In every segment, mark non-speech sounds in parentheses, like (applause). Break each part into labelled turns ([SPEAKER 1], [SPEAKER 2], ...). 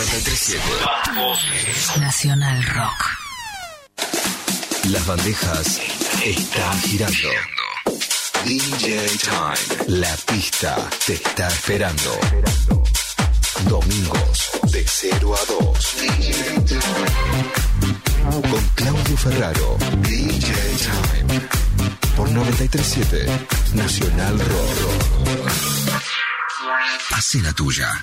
[SPEAKER 1] 937.
[SPEAKER 2] Nacional Rock.
[SPEAKER 1] Las bandejas están girando. DJ Time. La pista te está esperando. Domingos de 0 a 2. DJ Time. Con Claudio Ferraro. DJ Time. Por 937 Nacional Rock. Hace la tuya.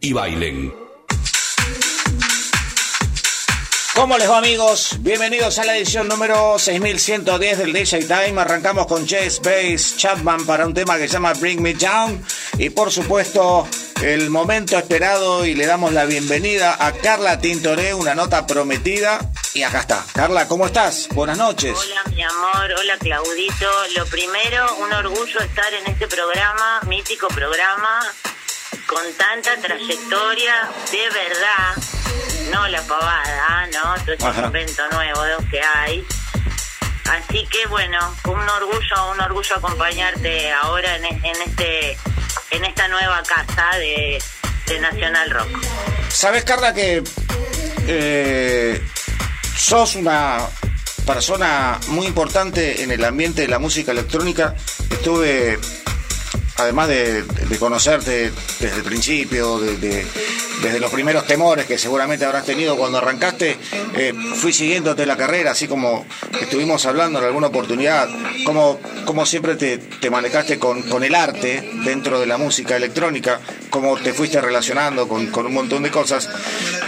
[SPEAKER 3] y bailen.
[SPEAKER 4] ¿Cómo les va amigos? Bienvenidos a la edición número 6110 del DJ Time. Arrancamos con Jess Bass Chapman para un tema que se llama Bring Me Down. Y por supuesto, el momento esperado y le damos la bienvenida a Carla Tintoré, una nota prometida. Y acá está. Carla, ¿cómo estás? Buenas noches.
[SPEAKER 5] Hola, mi amor. Hola, Claudito. Lo primero, un orgullo estar en este programa, mítico programa, con tanta trayectoria, de verdad, no la pavada, ¿no? Todo este
[SPEAKER 4] Ajá.
[SPEAKER 5] invento nuevo que hay. Así que bueno, un orgullo, un orgullo acompañarte ahora en, e- en este, en esta nueva casa de, de Nacional Rock.
[SPEAKER 4] Sabes, Carla, que eh, sos una persona muy importante en el ambiente de la música electrónica. Estuve, además de, conocerte desde el principio, de- de- desde los primeros temores que seguramente habrás tenido cuando arrancaste, eh, fui siguiéndote la carrera, así como estuvimos hablando en alguna oportunidad, como, como siempre te, te manejaste con, con el arte dentro de la música electrónica, cómo te fuiste relacionando con, con un montón de cosas,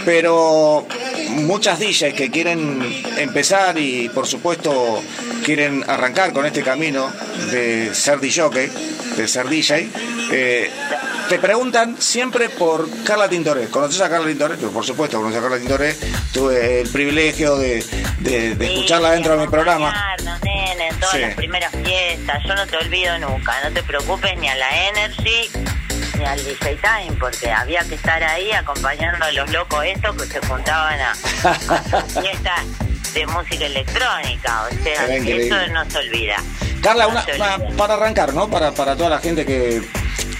[SPEAKER 4] pero muchas DJs que quieren empezar y por supuesto quieren arrancar con este camino de ser DJ, de ser DJ, eh, te preguntan siempre por Carla Tintoré. ¿Conoces a Carla Tintoré? Yo, por supuesto, conoces a Carla Tintoré. Tuve el privilegio de, de- de escucharla dentro de mi programa.
[SPEAKER 5] nene, en todas
[SPEAKER 4] Sí.
[SPEAKER 5] las primeras fiestas. Yo no te olvido nunca. No te preocupes ni a la Energy ni al DJ Time, porque había que estar ahí acompañando a los locos estos que se juntaban a, (laughs) a fiestas de música electrónica. O sea, eso no se olvida.
[SPEAKER 4] Carla,
[SPEAKER 5] No
[SPEAKER 4] una, para arrancar, ¿no? Para, para toda la gente que,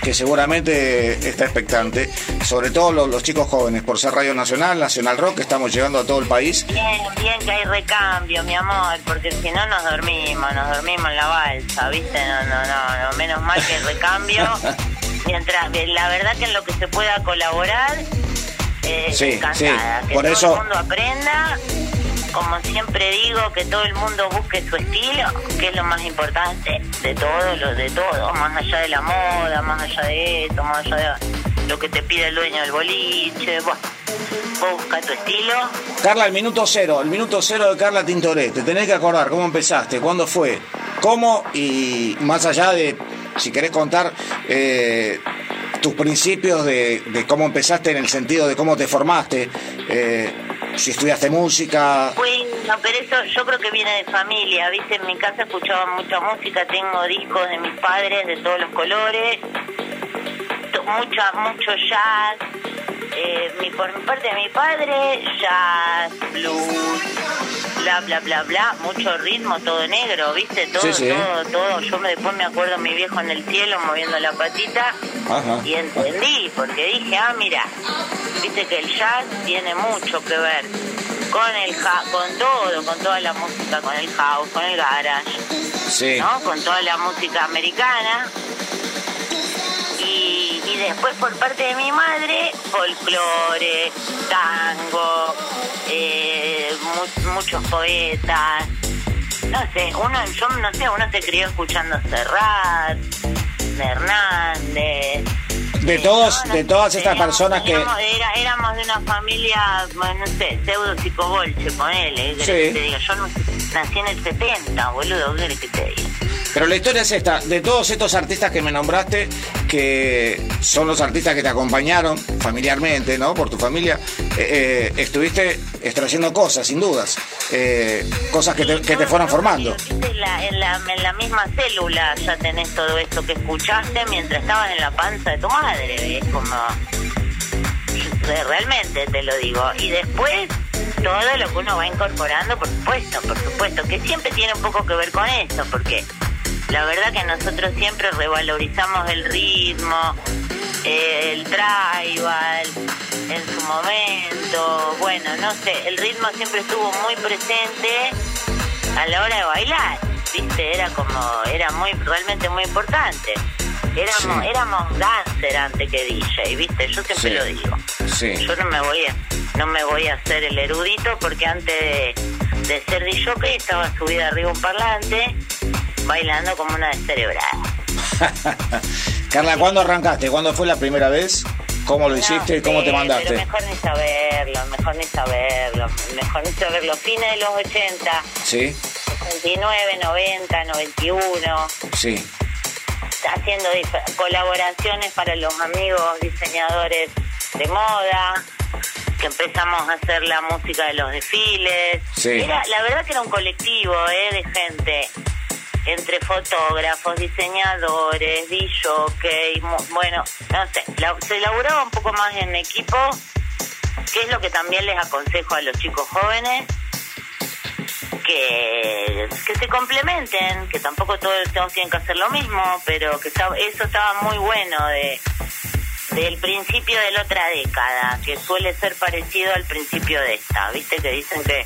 [SPEAKER 4] que seguramente está expectante, sobre todo los, los chicos jóvenes, por ser Radio Nacional, Nacional Rock, que estamos llegando a todo el país.
[SPEAKER 5] Bien, bien que hay recambio, mi amor, porque si no nos dormimos, nos dormimos en la balsa, ¿viste? No, no, no, no, menos mal que hay recambio. (laughs) Mientras, la verdad que en lo que se pueda colaborar, eh,
[SPEAKER 4] Sí,
[SPEAKER 5] encantada.
[SPEAKER 4] sí,
[SPEAKER 5] Que
[SPEAKER 4] por
[SPEAKER 5] todo
[SPEAKER 4] eso-
[SPEAKER 5] el mundo aprenda, como siempre digo, que todo el mundo busque su estilo, que es lo más importante de todo, lo de todo, más allá de la moda, más allá de esto, más allá de lo que te pide el dueño del boliche, bueno, vos busca tu estilo.
[SPEAKER 4] Carla, el minuto cero, el minuto cero de Carla Tintoré. Te tenés que acordar cómo empezaste, cuándo fue, cómo y más allá de, si querés contar, eh, tus principios de, de cómo empezaste en el sentido de cómo te formaste, eh, si estudiaste música.
[SPEAKER 5] Bueno, pero eso yo creo que viene de familia, ¿viste? En mi casa escuchaba mucha música, tengo discos de mis padres de todos los colores, mucha, mucho jazz, eh, mi, por mi parte de mi padre, jazz, blues, bla, bla, bla, bla, mucho ritmo, todo negro, ¿viste? Todo,
[SPEAKER 4] Sí, sí.
[SPEAKER 5] todo, todo. Yo me, después me acuerdo a mi viejo en el cielo moviendo la patita
[SPEAKER 4] Ajá.
[SPEAKER 5] y entendí, porque dije, ah, mira, viste que el jazz tiene mucho que ver con el ja- con todo, con toda la música, con el house, con el garage,
[SPEAKER 4] Sí.
[SPEAKER 5] ¿no? Con toda la música americana. Y, y después por parte de mi madre, folclore, tango, eh, mu- muchos poetas. No sé, uno, yo no sé, uno se crió escuchando Serrat, de Hernández.
[SPEAKER 4] De
[SPEAKER 5] Eh,
[SPEAKER 4] todos,
[SPEAKER 5] no,
[SPEAKER 4] de todas estas personas que...
[SPEAKER 5] teníamos- era- éramos de una familia, bueno, no sé, pseudo psicobolche, ponele. ¿qué
[SPEAKER 4] Sí.
[SPEAKER 5] que te diga? Yo nací en el 70, boludo, ¿qué que te diga?
[SPEAKER 4] Pero la historia es esta, de todos estos artistas que me nombraste, que son los artistas que te acompañaron familiarmente, ¿no? Por tu familia, eh, eh, estuviste extrayendo cosas, sin dudas, eh, cosas que te, que te fueron formando.
[SPEAKER 5] En la, en, la, en la misma célula ya tenés todo esto que escuchaste mientras estabas en la panza de tu madre. Es como. eh, Realmente te lo digo. Y después todo lo que uno va incorporando, por supuesto, por supuesto, que siempre tiene un poco que ver con eso, porque la verdad que nosotros siempre revalorizamos el ritmo, eh, el tribal en su momento, bueno, no sé, el ritmo siempre estuvo muy presente a la hora de bailar, viste, era como, era muy, realmente muy importante. Éramos,
[SPEAKER 4] Sí.
[SPEAKER 5] éramos dancer antes que DJ, viste, yo siempre
[SPEAKER 4] Sí.
[SPEAKER 5] lo digo.
[SPEAKER 4] Sí.
[SPEAKER 5] Yo no me voy a, no me voy a hacer el erudito porque antes de, de ser DJ estaba subida arriba un parlante bailando como una descerebrada. (laughs)
[SPEAKER 4] Carla, ¿cuándo arrancaste? ¿Cuándo fue la primera vez? ¿Cómo lo
[SPEAKER 5] No
[SPEAKER 4] hiciste y cómo te
[SPEAKER 5] Pero
[SPEAKER 4] mandaste?
[SPEAKER 5] mejor ni saberlo, mejor ni saberlo, mejor ni saberlo. Fines de los 80,
[SPEAKER 4] Sí,
[SPEAKER 5] 89, 90, 91,
[SPEAKER 4] sí.
[SPEAKER 5] haciendo colaboraciones para los amigos diseñadores de moda, que empezamos a hacer la música de los desfiles.
[SPEAKER 4] Sí.
[SPEAKER 5] Era, la verdad que era un colectivo ¿eh? de gente, entre fotógrafos, diseñadores, DJ, bueno, no sé, la- se elaboraba un poco más en equipo, que es lo que también les aconsejo a los chicos jóvenes que, que se complementen, que tampoco todos, todos tienen que hacer lo mismo, pero que eso estaba muy bueno de del principio de la otra década, que suele ser parecido al principio de esta, viste que dicen que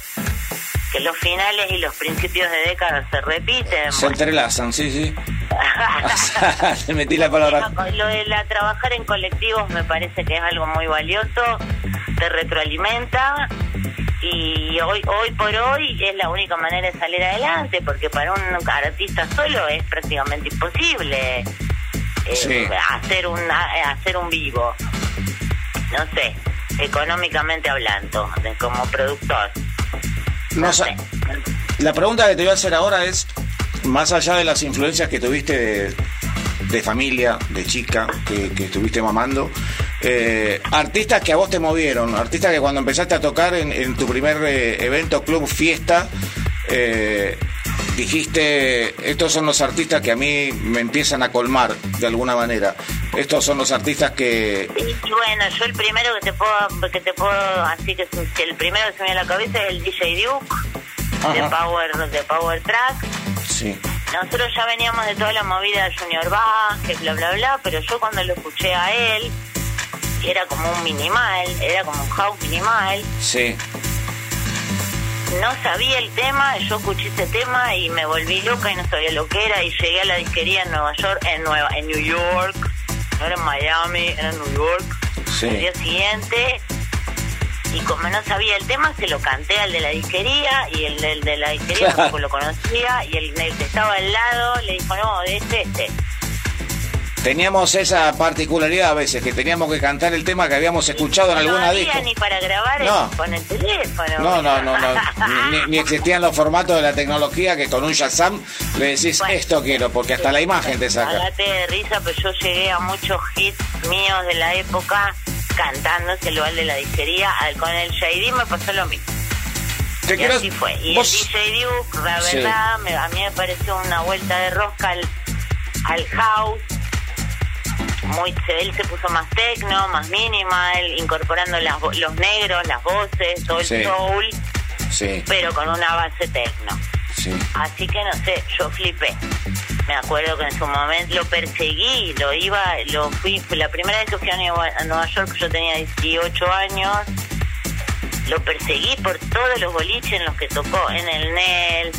[SPEAKER 5] que los finales y los principios de década se repiten.
[SPEAKER 4] Se entrelazan, sí, sí. (laughs) (laughs) Te metí la palabra.
[SPEAKER 5] Lo de la trabajar en colectivos me parece que es algo muy valioso, te retroalimenta y hoy hoy por hoy es la única manera de salir adelante porque para un artista solo es prácticamente imposible eh,
[SPEAKER 4] Sí.
[SPEAKER 5] hacer un hacer un vivo. No sé, económicamente hablando, como productor.
[SPEAKER 4] No. La pregunta que te voy a hacer ahora es, más allá de las influencias que tuviste de, familia, de chica, que, que estuviste mamando, eh, artistas que a vos te movieron, artistas que cuando empezaste a tocar en, en tu primer eh, evento, club, fiesta, eh, dijiste, estos son los artistas que a mí me empiezan a colmar de alguna manera. Estos son los artistas que...
[SPEAKER 5] Y bueno, yo el primero que te puedo, que te puedo, así que el primero que se me viene a la cabeza es el DJ Duke, de. Power, de Power Track.
[SPEAKER 4] Sí,
[SPEAKER 5] Nosotros ya veníamos de toda la movida de Junior Vázquez, bla, bla, bla, pero yo cuando lo escuché a él, era como un minimal, era como un house minimal,
[SPEAKER 4] sí.
[SPEAKER 5] no sabía el tema, yo escuché ese tema y me volví loca y no sabía lo que era y llegué a la disquería en Nueva York, en Nueva, en New York, no era en Miami, era en New York.
[SPEAKER 4] Sí.
[SPEAKER 5] El día siguiente y como no sabía el tema se lo canté al de la disquería y el del de la disquería
[SPEAKER 4] Claro. (laughs)
[SPEAKER 5] tampoco lo conocía y el, el que estaba al lado le dijo no, es este.
[SPEAKER 4] Teníamos esa particularidad a veces, que teníamos que cantar el tema que habíamos escuchado en alguna
[SPEAKER 5] no
[SPEAKER 4] disco.
[SPEAKER 5] había ni para grabar el-
[SPEAKER 4] No.
[SPEAKER 5] con el teléfono.
[SPEAKER 4] No, no, no, no. Ni, existían los formatos de la tecnología que con un Shazam le decís
[SPEAKER 5] Bueno.
[SPEAKER 4] esto quiero, porque hasta la imagen te saca.
[SPEAKER 5] Hágate de risa, pero yo llegué a muchos hits míos de la época cantándoselo al de la disquería. Con el JD me pasó lo mismo.
[SPEAKER 4] Te
[SPEAKER 5] Y
[SPEAKER 4] quiero-
[SPEAKER 5] así fue. Y
[SPEAKER 4] vos-
[SPEAKER 5] el DJ Duke, la
[SPEAKER 4] Sí.
[SPEAKER 5] verdad, me- a mí me pareció una vuelta de rosca al, al house. Muy, él se puso más tecno, más minimal, incorporando las, los negros, las voces, todo el
[SPEAKER 4] Sí.
[SPEAKER 5] soul,
[SPEAKER 4] Sí,
[SPEAKER 5] pero con una base tecno.
[SPEAKER 4] sí.
[SPEAKER 5] Así que no sé, yo flipé. Me acuerdo que en su momento lo perseguí, lo iba, lo fui, la primera vez que fui a Nueva, a Nueva York, yo tenía 18 años, lo perseguí por todos los boliches en los que tocó, en el NEL,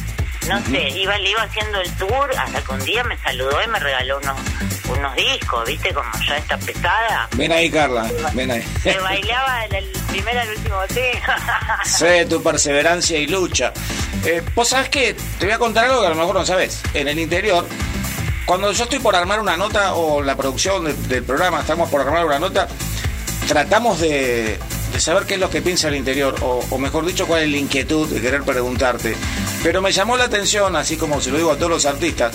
[SPEAKER 5] no sé, iba, le iba haciendo el tour hasta que un día me saludó y me regaló unos, unos discos, ¿viste? Como ya está pesada.
[SPEAKER 4] Ven ahí, Carla, ven ahí.
[SPEAKER 5] Me bailaba el, el primer al último tema. (laughs)
[SPEAKER 4] sé tu perseverancia y lucha. Eh, Vos sabés que te voy a contar algo que a lo mejor no sabés. En el interior, cuando yo estoy por armar una nota o la producción de- del programa, estamos por armar una nota, tratamos de, de saber qué es lo que piensa el interior, o, mejor dicho, cuál es la inquietud de querer preguntarte. Pero me llamó la atención, así como se lo digo a todos los artistas,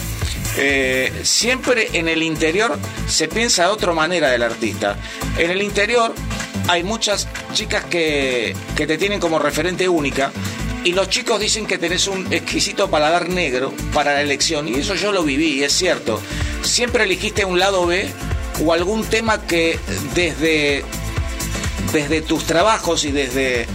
[SPEAKER 4] eh, siempre en el interior se piensa de otra manera del artista. En el interior hay muchas chicas que, que te tienen como referente única y los chicos dicen que tenés un exquisito paladar negro para la elección y eso yo lo viví, es cierto. Siempre elegiste un lado B o algún tema que desde, desde tus trabajos y desde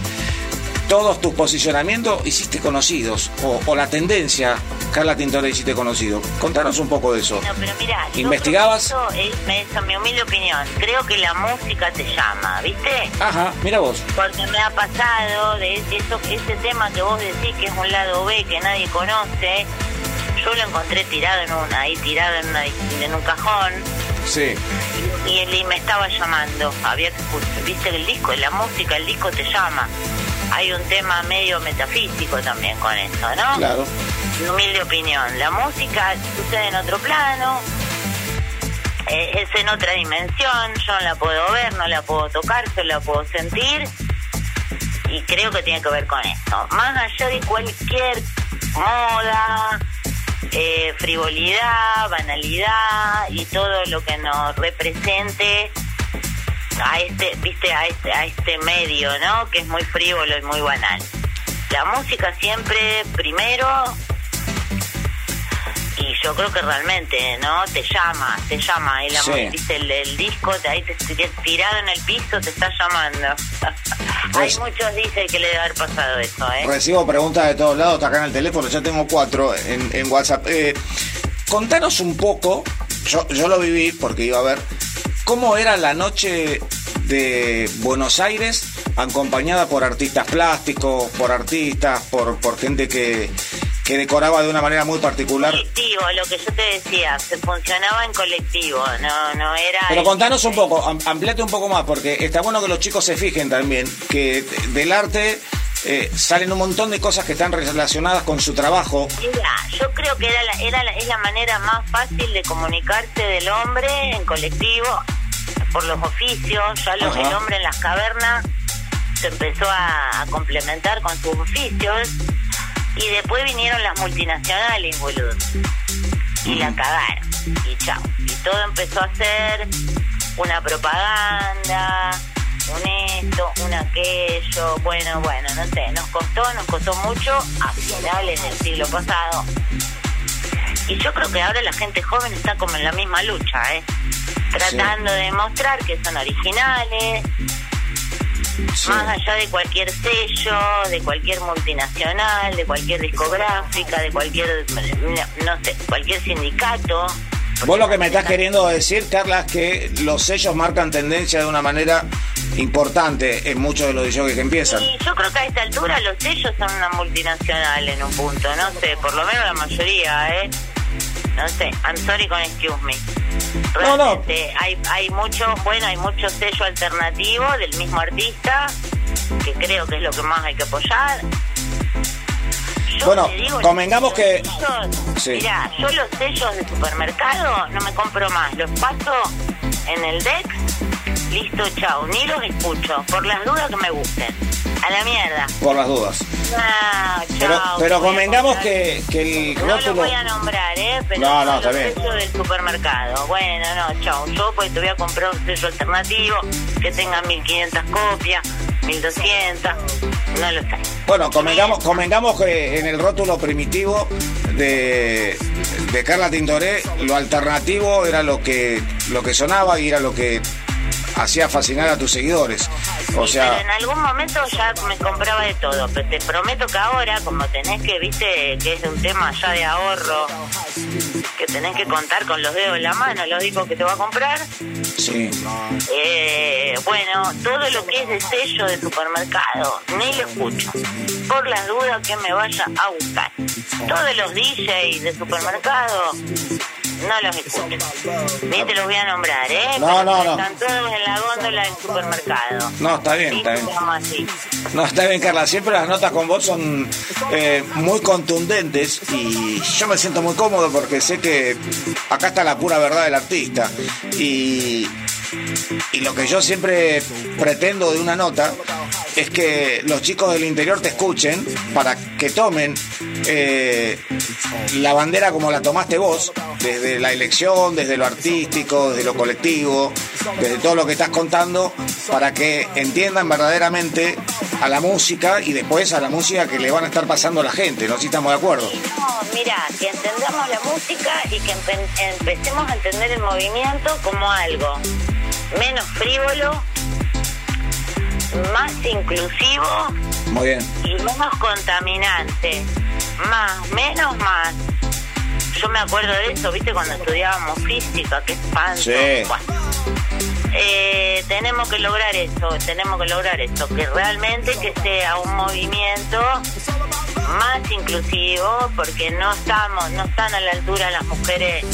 [SPEAKER 4] todos tus posicionamientos hiciste conocidos o, o la tendencia, Carla Tintore, hiciste conocido. Contanos un poco de eso.
[SPEAKER 5] No, pero mira,
[SPEAKER 4] ¿Investigabas?
[SPEAKER 5] Eso es, mi humilde opinión. Creo que la música te llama, ¿viste?
[SPEAKER 4] Ajá, mira vos.
[SPEAKER 5] Porque me ha pasado de eso, ese tema que vos decís que es un lado B que nadie conoce. Yo lo encontré tirado en una, ahí tirado en, una, en un cajón
[SPEAKER 4] Sí.
[SPEAKER 5] Y, él- y me estaba llamando. Había que escuchar, viste el disco, la música, el disco te llama. Hay un tema medio metafísico también con eso, ¿no?
[SPEAKER 4] Claro.
[SPEAKER 5] Mi humilde opinión. La música sucede en otro plano, eh, es en otra dimensión, yo no la puedo ver, no la puedo tocar, solo la puedo sentir y creo que tiene que ver con eso. Más allá de cualquier moda, eh, frivolidad, banalidad y todo lo que nos represente a este, viste, a este, a este medio, ¿no? Que es muy frívolo y muy banal. La música siempre primero y yo creo que realmente, ¿no? Te llama, te llama. Y la
[SPEAKER 4] Sí.
[SPEAKER 5] viste, el, el disco ahí te, te- tirado en el piso te está llamando.
[SPEAKER 4] Pues- (laughs)
[SPEAKER 5] Hay muchos dicen que le debe haber pasado eso, ¿eh?
[SPEAKER 4] Recibo preguntas de todos lados, acá en el teléfono, ya tengo cuatro en, en WhatsApp. Eh, contanos un poco, yo, yo lo viví porque iba a ver, cómo era la noche de Buenos Aires acompañada por artistas plásticos, por artistas, por, por gente que, que decoraba de una manera muy particular.
[SPEAKER 5] colectivo, lo que yo te decía, se funcionaba en colectivo, no, no era...
[SPEAKER 4] Pero contanos un poco, am- ampliate un poco más, porque está bueno que los chicos se fijen también, que del arte eh, salen un montón de cosas que están relacionadas con su trabajo.
[SPEAKER 5] Mira, yo creo que era la, era la- es la manera más fácil de comunicarse del hombre en colectivo por los oficios. Ya lo- el hombre en las cavernas se empezó a, a complementar con sus oficios y después vinieron las multinacionales, boludo. Y la cagaron. Y chao. Y todo empezó a ser una propaganda, un esto, un aquello. Bueno, bueno, no sé. Nos costó, nos costó mucho a finales del siglo pasado. Y yo creo que ahora la gente joven está como en la misma lucha, ¿eh? Tratando de demostrar que son originales,
[SPEAKER 4] Sí.
[SPEAKER 5] más allá de cualquier sello, de cualquier multinacional, de cualquier discográfica, de cualquier, no, no sé, cualquier sindicato.
[SPEAKER 4] Vos lo que me estás queriendo decir, Carla, es que los sellos marcan tendencia de una manera importante en muchos de los DJs que empiezan.
[SPEAKER 5] Y yo creo que a esta altura los sellos son una multinacional en un punto, no sé, por lo menos la mayoría, ¿eh? No sé, I'm sorry con excuse me.
[SPEAKER 4] No, no.
[SPEAKER 5] Realmente hay, hay mucho, bueno, hay mucho sello alternativo del mismo artista, que creo que es lo que más hay que apoyar. Yo
[SPEAKER 4] Bueno,
[SPEAKER 5] digo,
[SPEAKER 4] convengamos
[SPEAKER 5] los
[SPEAKER 4] que-
[SPEAKER 5] sellos-
[SPEAKER 4] Sí.
[SPEAKER 5] Mirá, yo los sellos de supermercado no me compro más, los paso en el Dex, listo, chao, ni los escucho, por las dudas que me gusten. A la mierda.
[SPEAKER 4] Por las dudas.
[SPEAKER 5] Ah,
[SPEAKER 4] Pero,
[SPEAKER 5] chao,
[SPEAKER 4] pero convengamos
[SPEAKER 5] comprar-
[SPEAKER 4] que, que el
[SPEAKER 5] no lo voy a nombrar, ¿eh? Pero
[SPEAKER 4] No, no, está bien.
[SPEAKER 5] del supermercado. Bueno, no, chao. Yo pues te voy a comprar un sello alternativo que tenga 1500 copias, 1200, no lo sé.
[SPEAKER 4] Bueno, convengamos, convengamos que en el rótulo primitivo de, de Carla Tintoré, lo alternativo era lo que, lo que sonaba y era lo que hacía fascinar a tus seguidores. O
[SPEAKER 5] Sí,
[SPEAKER 4] sea,
[SPEAKER 5] pero en algún momento ya me compraba de todo, pero te prometo que ahora, como tenés que, viste, que es un tema ya de ahorro, que tenés que contar con los dedos en la mano los discos que te va a comprar,
[SPEAKER 4] sí.
[SPEAKER 5] eh, bueno, todo lo que es de sello de supermercado, ni lo escucho, por las dudas que me vaya a buscar. Todos los DJs de supermercado, no los escucho. Ni te los voy a nombrar, ¿eh?
[SPEAKER 4] No, no, no.
[SPEAKER 5] Están todos en la góndola del supermercado.
[SPEAKER 4] No, está bien,
[SPEAKER 5] Sí,
[SPEAKER 4] está bien.
[SPEAKER 5] así.
[SPEAKER 4] No, está bien, Carla. Siempre las notas con vos son eh, muy contundentes y yo me siento muy cómodo porque sé que acá está la pura verdad del artista. Y, y lo que yo siempre pretendo de una nota es que los chicos del interior te escuchen para que tomen eh, la bandera como la tomaste vos, desde la elección, desde lo artístico, desde lo colectivo, desde todo lo que estás contando, para que entiendan verdaderamente a la música y después a la música que le van a estar pasando a la gente, ¿no? Si estamos de acuerdo.
[SPEAKER 5] No, mira, que entendamos la música y que empe- empecemos a entender el movimiento como algo menos frívolo, más inclusivo
[SPEAKER 4] Muy bien.
[SPEAKER 5] y menos contaminante. Más, menos, más. Yo me acuerdo de eso, ¿viste? Cuando estudiábamos física, qué espanto.
[SPEAKER 4] Sí.
[SPEAKER 5] Eh, tenemos que lograr eso, tenemos que lograr eso, que realmente que sea un movimiento más inclusivo, porque no estamos, no están a la altura las mujeres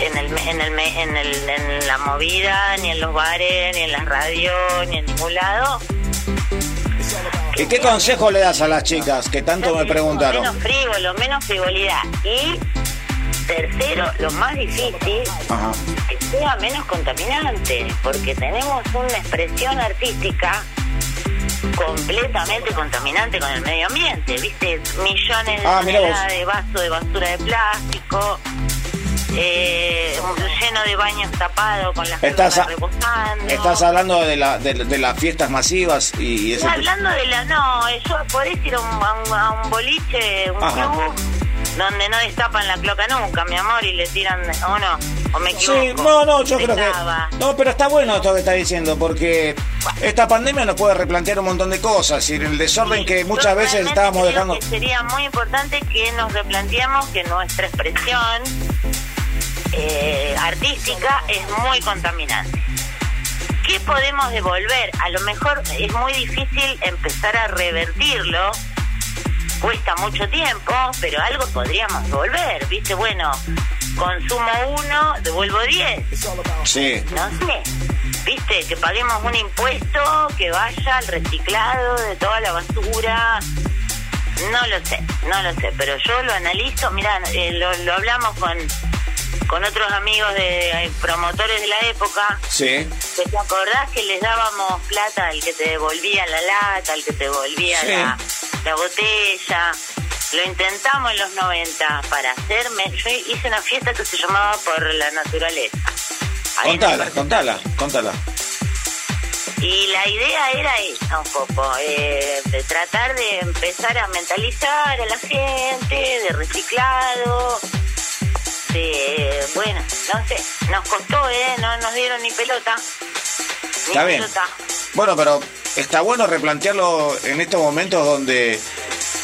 [SPEAKER 5] en el, en el, en el, en la movida, ni en los bares, ni en las radios, ni en ningún lado.
[SPEAKER 4] ¿Y qué consejo le das a las chicas que tanto me preguntaron?
[SPEAKER 5] Menos frívolo, menos frivolidad. Y tercero, lo más difícil,
[SPEAKER 4] Ajá.
[SPEAKER 5] que sea menos contaminante, porque tenemos una expresión artística completamente contaminante con el medio ambiente, viste, millones de
[SPEAKER 4] Ah,
[SPEAKER 5] toneladas de vasos de basura de plástico, eh, lleno de baños tapados con las
[SPEAKER 4] Estás, a-
[SPEAKER 5] rebosando.
[SPEAKER 4] estás hablando de, la, de, de las fiestas masivas y, y tipo-
[SPEAKER 5] hablando de la... No, yo podés ir a un, a un, a un boliche, un
[SPEAKER 4] Ajá.
[SPEAKER 5] club, donde no destapan la cloaca nunca, mi amor, y le tiran... ¿O no? ¿O me equivoco?
[SPEAKER 4] Sí, no, no, yo creo que. No, pero está bueno esto que está diciendo, porque esta pandemia nos puede replantear un montón de cosas y el desorden que muchas veces estábamos
[SPEAKER 5] creo
[SPEAKER 4] dejando.
[SPEAKER 5] que sería muy importante que nos replanteemos que nuestra expresión eh, artística es muy contaminante. ¿Qué podemos devolver? A lo mejor es muy difícil empezar a revertirlo. Cuesta mucho tiempo, pero algo podríamos devolver. ¿Viste? Bueno, consumo uno, devuelvo 10
[SPEAKER 4] Sí,
[SPEAKER 5] no sé, viste, que paguemos un impuesto que vaya al reciclado de toda la basura. No lo sé, no lo sé, pero yo lo analizo, mira, lo, lo hablamos con, con otros amigos de eh, promotores de la época,
[SPEAKER 4] sí.
[SPEAKER 5] que te acordás que les dábamos plata al que te devolvía la lata, al que te devolvía
[SPEAKER 4] Sí.
[SPEAKER 5] la, la botella. Lo intentamos en los 90 para hacerme. Yo hice una fiesta que se llamaba Por la Naturaleza. Ahí
[SPEAKER 4] Contala, contala, contala.
[SPEAKER 5] y la idea era esa un poco, eh, de tratar de empezar a mentalizar a la gente, de reciclado, de, bueno, no sé, nos costó, ¿eh? No nos dieron ni pelota.
[SPEAKER 4] Está bien. Bueno, pero está bueno replantearlo en estos momentos donde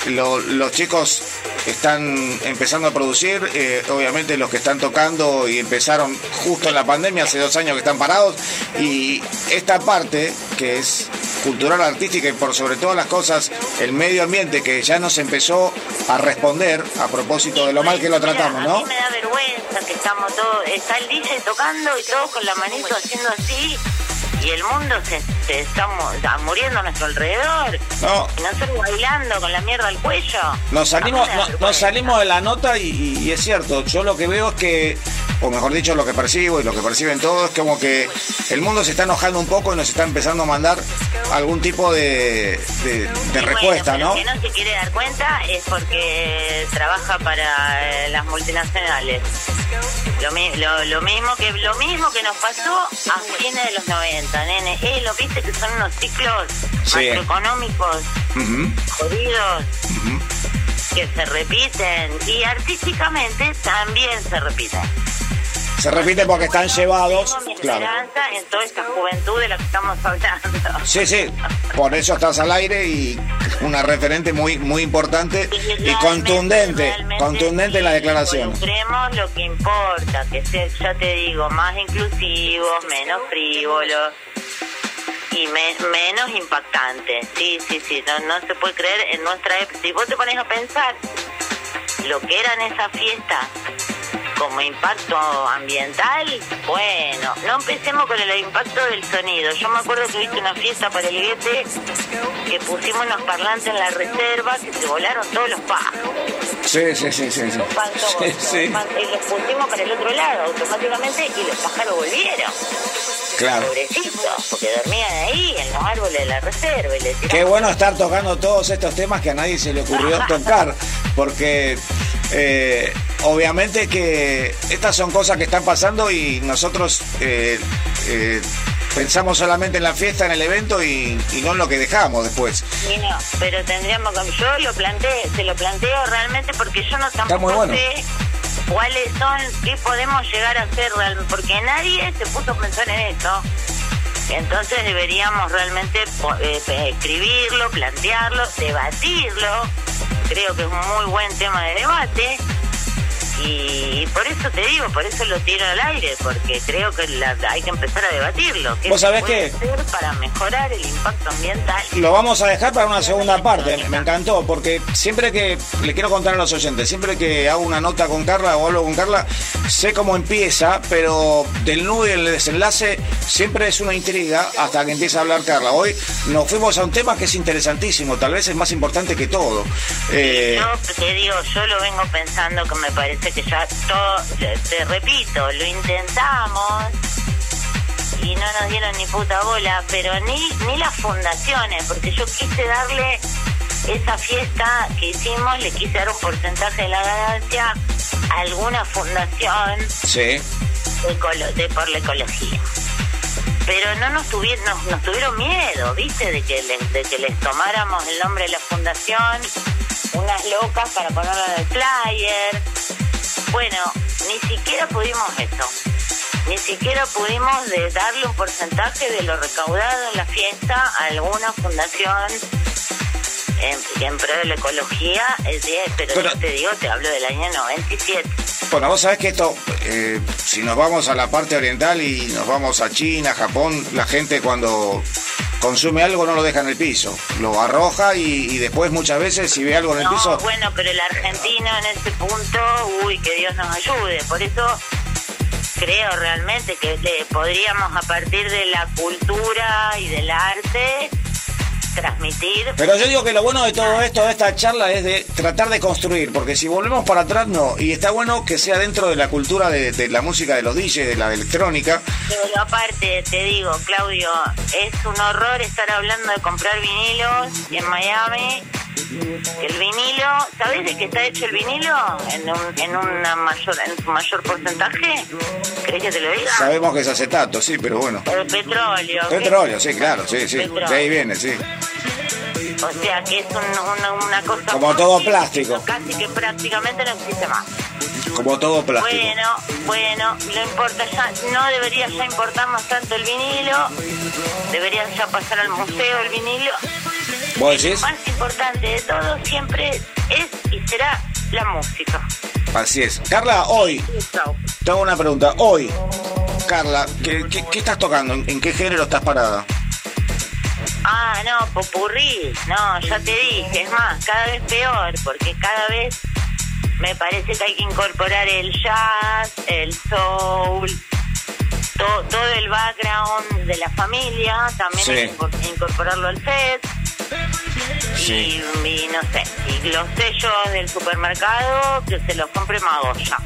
[SPEAKER 4] lo- los chicos están empezando a producir, eh, obviamente los que están tocando y empezaron justo en la pandemia, hace dos años que están parados, y esta parte que es cultural, artística y por sobre todas las cosas el medio ambiente que ya nos empezó a responder a propósito de lo mal que lo tratamos,
[SPEAKER 5] A
[SPEAKER 4] ¿no?
[SPEAKER 5] mí me da vergüenza que estamos todos, está el DJ tocando y todos con la manito haciendo así, y el mundo se, se está mu- está muriendo a nuestro alrededor.
[SPEAKER 4] No,
[SPEAKER 5] Y nosotros bailando con la mierda al cuello.
[SPEAKER 4] Nos salimos, no- nos salimos de la nota y es cierto, yo lo que veo es que, o mejor dicho, lo que percibo y lo que perciben todos es como que el mundo se está enojando un poco y nos está empezando a mandar algún tipo de, de- respuesta,
[SPEAKER 5] bueno,
[SPEAKER 4] ¿no?
[SPEAKER 5] pero que no se quiere dar cuenta es porque trabaja para eh, las multinacionales. Lo, mi- lo, lo mismo que lo mismo que nos pasó a fines de los 90, nene. Eh, lo viste que son unos ciclos
[SPEAKER 4] Sí.
[SPEAKER 5] macroeconómicos jodidos que se repiten y artísticamente también se repiten.
[SPEAKER 4] Se repite porque están llevados,
[SPEAKER 5] Tengo mi
[SPEAKER 4] claro.
[SPEAKER 5] en toda esta juventud de la que estamos hablando.
[SPEAKER 4] Sí, sí, por eso estás al aire y una referente muy muy importante y contundente, contundente en la declaración.
[SPEAKER 5] Involucremos lo que importa, que sea, ya te digo, más inclusivos, menos frívolos y me- menos impactantes. Sí, sí, sí, no, no se puede creer en nuestra época. Si vos te pones a pensar lo que eran esas fiestas como impacto ambiental, bueno, no empecemos con el impacto del sonido. Yo me acuerdo que viste una fiesta para el guete que pusimos unos parlantes en la reserva que se volaron todos los pájaros.
[SPEAKER 4] Sí, sí, sí, sí. sí.
[SPEAKER 5] Los pájaros,
[SPEAKER 4] Sí, sí.
[SPEAKER 5] los pájaros- y los pusimos para el otro lado automáticamente y los pájaros volvieron.
[SPEAKER 4] Claro.
[SPEAKER 5] Pobrecitos, porque dormían ahí en los árboles de la reserva. Y le tiramos-
[SPEAKER 4] Qué bueno estar tocando todos estos temas que a nadie se le ocurrió (laughs) tocar, porque eh, obviamente que estas son cosas que están pasando y nosotros eh, eh, pensamos solamente en la fiesta, en el evento y, y no en lo que dejamos después.
[SPEAKER 5] Y no, pero tendríamos que... Yo lo planteé, se lo planteo realmente porque yo no tampoco
[SPEAKER 4] muy bueno.
[SPEAKER 5] sé cuáles son, qué podemos llegar a hacer realmente, porque nadie se puso a pensar en eso. Entonces deberíamos realmente eh, escribirlo, plantearlo, debatirlo. Creo que es un muy buen tema de debate. Y por eso te digo, por eso lo tiro al aire, porque creo que la- hay que empezar a debatirlo. ¿Qué
[SPEAKER 4] ¿Vos
[SPEAKER 5] se
[SPEAKER 4] sabés
[SPEAKER 5] puede
[SPEAKER 4] qué?
[SPEAKER 5] hacer para mejorar el impacto ambiental?
[SPEAKER 4] Lo vamos a dejar para una segunda parte, me encantó, porque siempre que, le quiero contar a los oyentes, siempre que hago una nota con Carla o hablo con Carla, sé cómo empieza, pero del nudo y el desenlace siempre es una intriga hasta que empieza a hablar Carla. Hoy nos fuimos a un tema que es interesantísimo, tal vez es más importante que todo. Eh,
[SPEAKER 5] Yo te digo, yo lo vengo pensando que me parece que ya todo, te, te repito, lo intentamos y no nos dieron ni puta bola, pero ni, ni las fundaciones, porque yo quise darle esa fiesta que hicimos, le quise dar un porcentaje de la ganancia a alguna fundación
[SPEAKER 4] sí,
[SPEAKER 5] de, por la ecología. Pero no nos tuvieron, nos, nos tuvieron miedo, ¿viste? De que, les, de que les tomáramos el nombre de la fundación, unas locas para ponerlo en el flyer. Bueno, ni siquiera pudimos eso. Ni siquiera pudimos de darle un porcentaje de lo recaudado en la fiesta a alguna fundación en, en pro de la ecología. Es
[SPEAKER 4] Pero-
[SPEAKER 5] yo te digo, te hablo del año 97.
[SPEAKER 4] bueno, vos sabés que esto, eh, si nos vamos a la parte oriental y nos vamos a China, Japón, la gente cuando consume algo no lo deja en el piso, lo arroja y, y después muchas veces si ve algo en el
[SPEAKER 5] No,
[SPEAKER 4] piso...
[SPEAKER 5] bueno, pero el argentino en ese punto, uy, que Dios nos ayude. Por eso creo realmente que le podríamos a partir de la cultura y del arte transmitir.
[SPEAKER 4] Pero yo digo que lo bueno de todo esto, de esta charla, es de tratar de construir, porque si volvemos para atrás, no. Y está bueno que sea dentro de la cultura de, de la música de los DJs, de la electrónica.
[SPEAKER 5] Pero aparte, te digo, Claudio, es un horror estar hablando de comprar vinilos en Miami. El vinilo, ¿sabes de qué está hecho el vinilo? En, un, en una mayor en su mayor porcentaje. ¿Crees que te lo diga?
[SPEAKER 4] Sabemos que es acetato, sí, pero bueno.
[SPEAKER 5] El petróleo.
[SPEAKER 4] Petróleo, sí, claro, sí, sí.
[SPEAKER 5] Petróleo.
[SPEAKER 4] De ahí viene, sí.
[SPEAKER 5] O sea que es un- una, una cosa...
[SPEAKER 4] Como todo plástico.
[SPEAKER 5] Casi que prácticamente no existe más.
[SPEAKER 4] Como todo plástico.
[SPEAKER 5] Bueno, bueno, lo importa ya, no debería ya importarnos tanto el vinilo, debería ya pasar al museo el vinilo.
[SPEAKER 4] ¿Vos
[SPEAKER 5] Lo
[SPEAKER 4] decís?
[SPEAKER 5] más importante de todo siempre es y será la música.
[SPEAKER 4] Así es. Carla, hoy, te hago una pregunta. Hoy, Carla, ¿qué, qué, qué estás tocando? ¿En, en qué género estás parada?
[SPEAKER 5] Ah, no, popurrí, no, ya te dije, es más, cada vez peor, porque cada vez me parece que hay que incorporar el jazz, el soul, to- todo el background de la familia, también
[SPEAKER 4] Sí.
[SPEAKER 5] hay que incor- incorporarlo al set.
[SPEAKER 4] Sí.
[SPEAKER 5] Y, y no sé, y los sellos del supermercado que se los compre Magoya.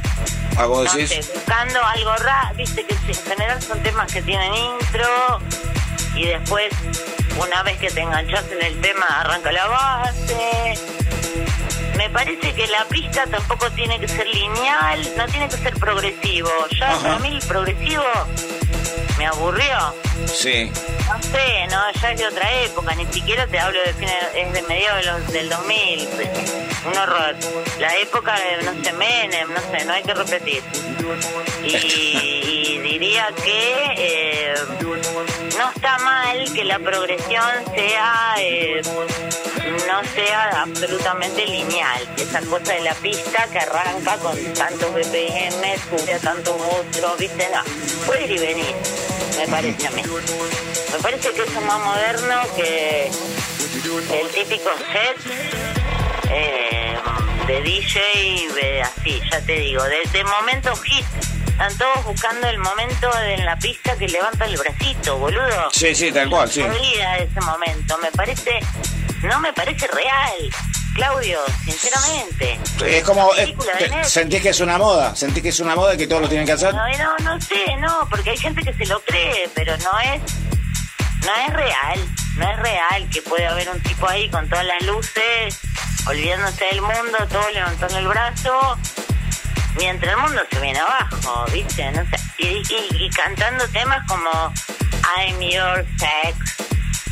[SPEAKER 4] ¿A vos
[SPEAKER 5] No
[SPEAKER 4] decís?
[SPEAKER 5] buscando algo raro, viste que en general son temas que tienen intro y después, una vez que te enganchas en el tema, arranca la base. Me parece que la pista tampoco tiene que ser lineal, no tiene que ser progresivo. Ya
[SPEAKER 4] Ajá.
[SPEAKER 5] para mí el progresivo me aburrió.
[SPEAKER 4] Sí.
[SPEAKER 5] No sé, no, ya es de otra época, ni siquiera te hablo de fines, es de mediados de los- del 2000, un horror. La época de, no sé, Menem, no sé, no hay que repetir. Y, y diría que eh, no está mal que la progresión sea, eh, no sea absolutamente lineal, esa cosa de la pista que arranca con tantos BPM, sube a tantos otros, viste, no, puede ir y venir, me parece a mí. Me parece que eso es más moderno que el típico set eh, de DJ, de así, ya te digo, de, de momento hit. Están todos buscando el momento en la pista que levanta el bracito, boludo.
[SPEAKER 4] Sí, sí, tal cual, sí.
[SPEAKER 5] Podrida ese momento, me parece, no me parece real, Claudio, sinceramente.
[SPEAKER 4] Es como, es- sentís que es una moda, sentís que es una moda y que todos lo tienen que hacer.
[SPEAKER 5] No, no, no sé, no, porque hay gente que se lo cree, pero no es, no es real, no es real que puede haber un tipo ahí con todas las luces, olvidándose del mundo, todo levantando el brazo, mientras el mundo se viene abajo, ¿viste? No sé, y, y- y cantando temas como I'm your sex,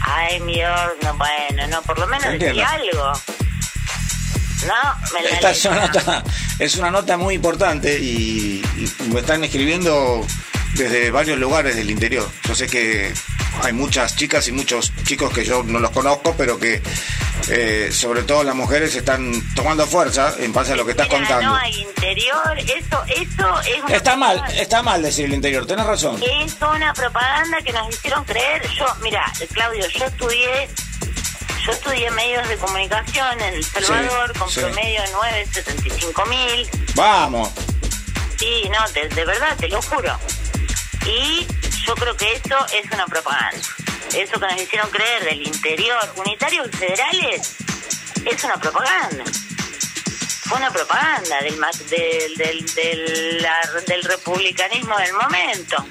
[SPEAKER 5] I'm your, no, bueno, no, por lo menos decía algo. No, me la
[SPEAKER 4] Esta es una nota, es una nota muy importante y, y me están escribiendo desde varios lugares del interior. Yo sé que hay muchas chicas y muchos chicos que yo no los conozco, pero que eh, sobre todo las mujeres están tomando fuerza en base a lo que estás
[SPEAKER 5] Mira,
[SPEAKER 4] contando.
[SPEAKER 5] No, hay interior, eso, eso es una
[SPEAKER 4] Está mal,
[SPEAKER 5] propaganda.
[SPEAKER 4] está mal decir el interior, tenés razón.
[SPEAKER 5] Es una propaganda que nos hicieron creer. Yo, mira, Claudio, yo estudié, yo estudié medios de comunicación en El Salvador
[SPEAKER 4] Sí,
[SPEAKER 5] con
[SPEAKER 4] sí.
[SPEAKER 5] promedio de 975 mil.
[SPEAKER 4] Vamos.
[SPEAKER 5] Sí, no, de, de verdad, te lo juro. Y yo creo que eso es una propaganda. Eso que nos hicieron creer del interior, unitarios federales, es una propaganda. Fue una propaganda del, del, del, del, la- del republicanismo del momento.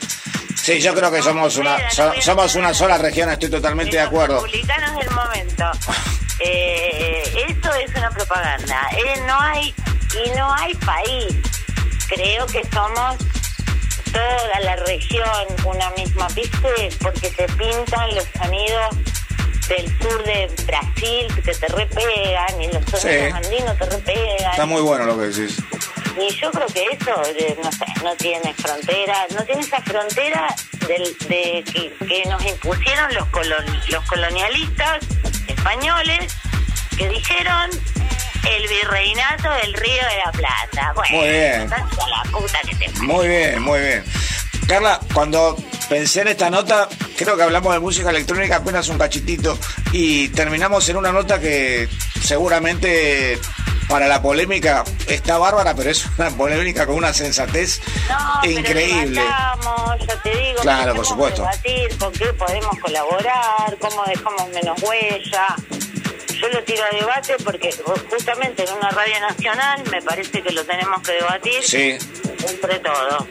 [SPEAKER 4] Sí, yo creo que somos una, so- somos una sola región, estoy totalmente de acuerdo.
[SPEAKER 5] republicanos del momento. Eh, eso es una propaganda. Eh, no hay y no hay país. Creo que somos toda la región una misma, ¿viste? Porque se pintan los sonidos del sur de Brasil que te repegan y los sonidos
[SPEAKER 4] Sí.
[SPEAKER 5] andinos te repegan.
[SPEAKER 4] Está muy bueno lo que decís.
[SPEAKER 5] Y yo creo que eso, eh, no sé, no tiene frontera, no tiene esa frontera del, de que, que nos impusieron los, colon- los colonialistas españoles que dijeron el virreinato del Río de la Plata. Bueno,
[SPEAKER 4] Muy bien.
[SPEAKER 5] la puta que te
[SPEAKER 4] Muy bien, muy bien. Carla, cuando pensé en esta nota, creo que hablamos de música electrónica apenas un cachitito y terminamos en una nota que seguramente para la polémica está bárbara, pero es una polémica con una sensatez
[SPEAKER 5] No,
[SPEAKER 4] increíble.
[SPEAKER 5] te digo,
[SPEAKER 4] Claro, por supuesto.
[SPEAKER 5] debatir con qué podemos colaborar, cómo dejamos menos huella. Yo lo tiro a debate porque justamente en una radio nacional me parece que lo tenemos que debatir
[SPEAKER 4] Sí,
[SPEAKER 5] entre todos.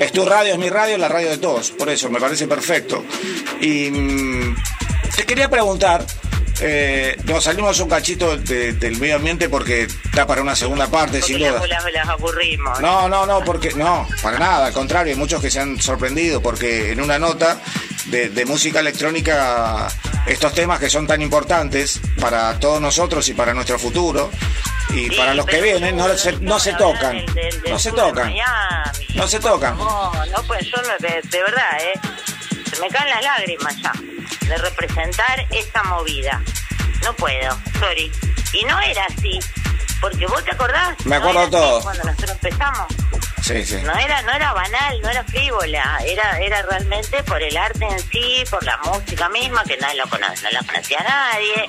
[SPEAKER 4] es tu radio, es mi radio, es la radio de todos, por eso me parece perfecto. Y mm, te quería preguntar, eh, nos salimos un cachito de- del medio ambiente porque está para una segunda parte,
[SPEAKER 5] Porque
[SPEAKER 4] sin
[SPEAKER 5] las,
[SPEAKER 4] duda.
[SPEAKER 5] las, las aburrimos.
[SPEAKER 4] No, no, no, porque no, para nada, al contrario, hay muchos que se han sorprendido porque en una nota de, de música electrónica estos temas que son tan importantes para todos nosotros y para nuestro futuro y
[SPEAKER 5] Sí,
[SPEAKER 4] para los que vienen no se, no se tocan, no se tocan, no se tocan.
[SPEAKER 5] No, no, pues yo no, de, de verdad, ¿eh? Se me caen las lágrimas ya de representar esa movida. No puedo, sorry. Y no era así, porque vos te acordás.
[SPEAKER 4] Me acuerdo todo.
[SPEAKER 5] Cuando nosotros empezamos.
[SPEAKER 4] Sí, sí.
[SPEAKER 5] No era, no era banal, no era frívola, era, era realmente por el arte en sí, por la música misma, que nadie lo cono- no la conocía nadie,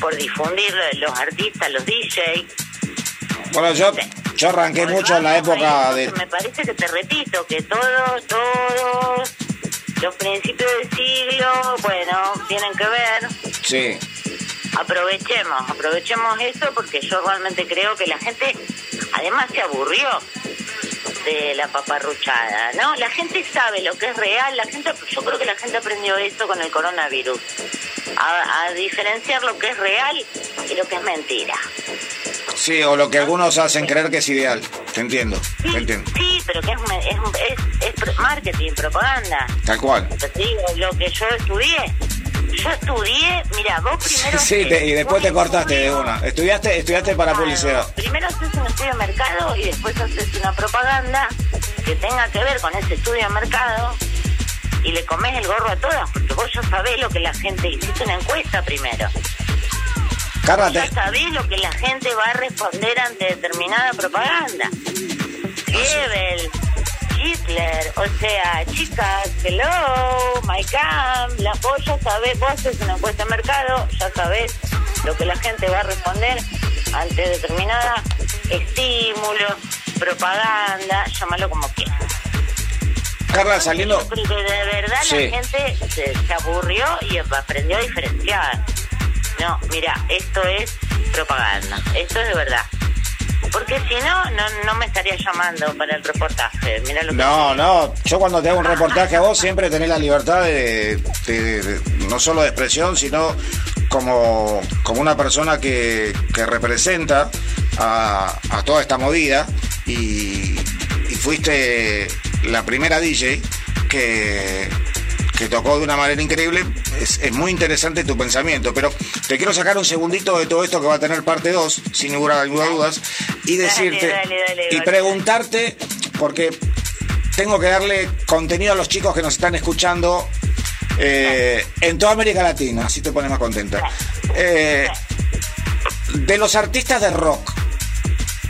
[SPEAKER 5] por difundir los artistas, los DJs.
[SPEAKER 4] Bueno, yo, yo arranqué
[SPEAKER 5] Por
[SPEAKER 4] mucho en la época de...
[SPEAKER 5] Me parece que te repito, que todos, todos los principios del siglo, bueno, tienen que ver.
[SPEAKER 4] Sí,
[SPEAKER 5] Aprovechemos, aprovechemos eso porque yo realmente creo que la gente además se aburrió de la paparruchada, ¿no? La gente sabe lo que es real, la gente, yo creo que la gente aprendió eso con el coronavirus, a, a diferenciar lo que es real y lo que es mentira.
[SPEAKER 4] sí, o lo que algunos hacen creer que es ideal, te entiendo,
[SPEAKER 5] Sí,
[SPEAKER 4] te entiendo,
[SPEAKER 5] sí, pero que es, es, es, marketing, propaganda.
[SPEAKER 4] tal cual.
[SPEAKER 5] Te digo, lo que yo estudié. Yo estudié, mira, vos primero...
[SPEAKER 4] Sí, te- y después te cortaste de una. Estudiaste, estudiaste para
[SPEAKER 5] Claro,
[SPEAKER 4] publicidad.
[SPEAKER 5] Primero haces un estudio de mercado y después haces una propaganda que tenga que ver con ese estudio de mercado y le comes el gorro a todas, porque vos ya sabés lo que la gente... Hiciste una encuesta primero.
[SPEAKER 4] Carla,
[SPEAKER 5] Ya sabés lo que la gente va a responder ante determinada propaganda. Goebbels, Hitler, o sea, chicas, hello, my cam, la, vos ya sabés, vos haces una encuesta de mercado, ya sabés lo que la gente va a responder ante determinada estímulo, propaganda, llámalo como quieras.
[SPEAKER 4] Carla, saliendo...
[SPEAKER 5] Yo creo que de verdad
[SPEAKER 4] Sí.
[SPEAKER 5] la gente se, se aburrió y aprendió a diferenciar. No, mira, esto es propaganda, esto es de verdad. Porque si no, no, no me estaría llamando para el reportaje. Lo que
[SPEAKER 4] No, no, yo cuando te hago un reportaje a vos siempre tenés la libertad de, de- de- no solo de expresión, sino como, como una persona que, que representa a, a toda esta movida y, y fuiste la primera DJ que, que tocó de una manera increíble. Es, es muy interesante tu pensamiento, pero te quiero sacar un segundito de todo esto que va a tener parte 2, sin ninguna dudas, y decirte
[SPEAKER 5] dale, dale,
[SPEAKER 4] y preguntarte, porque tengo que darle contenido a los chicos que nos están escuchando eh, en toda América Latina, así te pones más contenta. Eh, de los artistas de rock,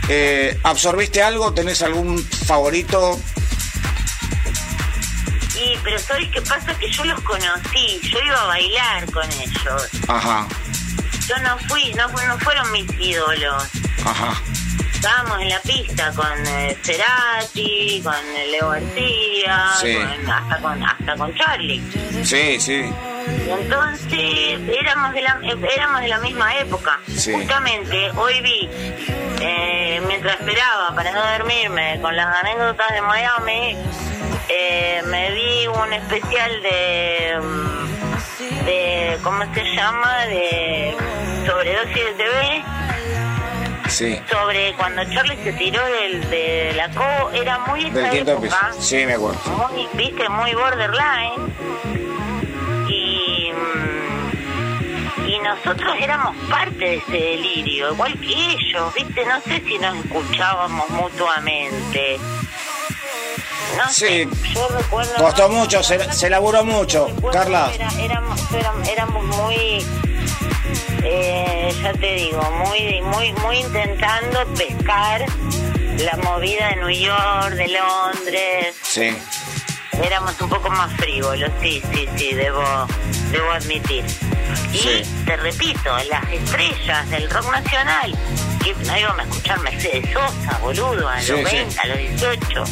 [SPEAKER 4] eh, ¿absorbiste algo? ¿Tenés algún favorito?
[SPEAKER 5] Y, pero ¿sabes qué pasa? Que yo los conocí, yo iba a bailar con ellos.
[SPEAKER 4] Ajá,
[SPEAKER 5] Yo no fui, no, no fueron mis ídolos.
[SPEAKER 4] ajá.
[SPEAKER 5] Estábamos en la pista con eh, Cerati, con eh, Leo García,
[SPEAKER 4] Sí.
[SPEAKER 5] con- hasta, con, hasta con Charlie.
[SPEAKER 4] Sí, sí.
[SPEAKER 5] Y entonces éramos de la, éramos de la misma época.
[SPEAKER 4] Sí.
[SPEAKER 5] Justamente hoy vi, eh, mientras esperaba para no dormirme con las anécdotas de Miami, eh, me vi un especial de, mm, de ¿cómo se llama? De sobredosis de TV
[SPEAKER 4] Sí.
[SPEAKER 5] sobre cuando Charlie se tiró del, de la co era muy esa
[SPEAKER 4] Del quinto piso.
[SPEAKER 5] época
[SPEAKER 4] Sí, me acuerdo.
[SPEAKER 5] muy, viste, muy borderline. Y, mm, y nosotros éramos parte de ese delirio, igual que ellos, viste, no sé si nos escuchábamos mutuamente. No
[SPEAKER 4] Sí.
[SPEAKER 5] yo recuerdo...
[SPEAKER 4] Costó mucho, se, se laburó mucho. Carla,
[SPEAKER 5] era- éramos, éramos, éramos muy, eh, ya te digo, muy, muy, muy intentando pescar la movida de New York, de Londres.
[SPEAKER 4] sí.
[SPEAKER 5] Éramos un poco más frívolos, sí, sí, sí, debo, debo admitir. Y
[SPEAKER 4] Sí.
[SPEAKER 5] te repito, las estrellas del rock nacional, que no íbamos a escuchar Mercedes Sosa, boludo, a los
[SPEAKER 4] Sí, sí.
[SPEAKER 5] 20, a los 18.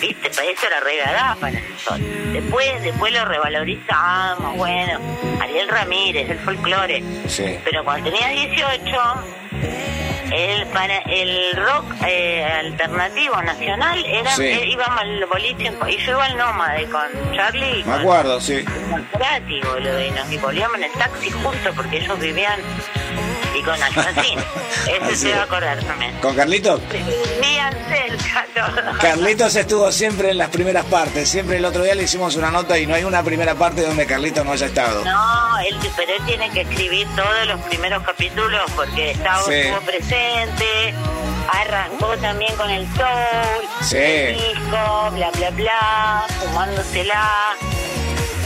[SPEAKER 5] Viste, para eso era regalada para nosotros. Después, después lo revalorizamos, bueno, Ariel Ramírez, el folclore.
[SPEAKER 4] Sí.
[SPEAKER 5] Pero cuando tenía 18, el, para el rock eh, alternativo nacional era
[SPEAKER 4] Sí.
[SPEAKER 5] eh, íbamos al boliche y yo iba al nómade con Charlie y
[SPEAKER 4] Me
[SPEAKER 5] con,
[SPEAKER 4] acuerdo, sí.
[SPEAKER 5] con Cerati, boludo, y nos volvíamos en el taxi juntos porque ellos vivían (laughs) Ese
[SPEAKER 4] Así
[SPEAKER 5] se va a acordar también.
[SPEAKER 4] ¿Con Carlitos?
[SPEAKER 5] Vivían cerca todos.
[SPEAKER 4] Carlitos estuvo siempre en las primeras partes. Siempre el otro día le hicimos una nota y no hay una primera parte donde Carlitos no haya estado.
[SPEAKER 5] No, él, pero él tiene que escribir todos los primeros capítulos porque estaba
[SPEAKER 4] Sí.
[SPEAKER 5] estuvo presente, arrancó también con el soul,
[SPEAKER 4] Sí.
[SPEAKER 5] el disco, bla bla bla, fumándosela.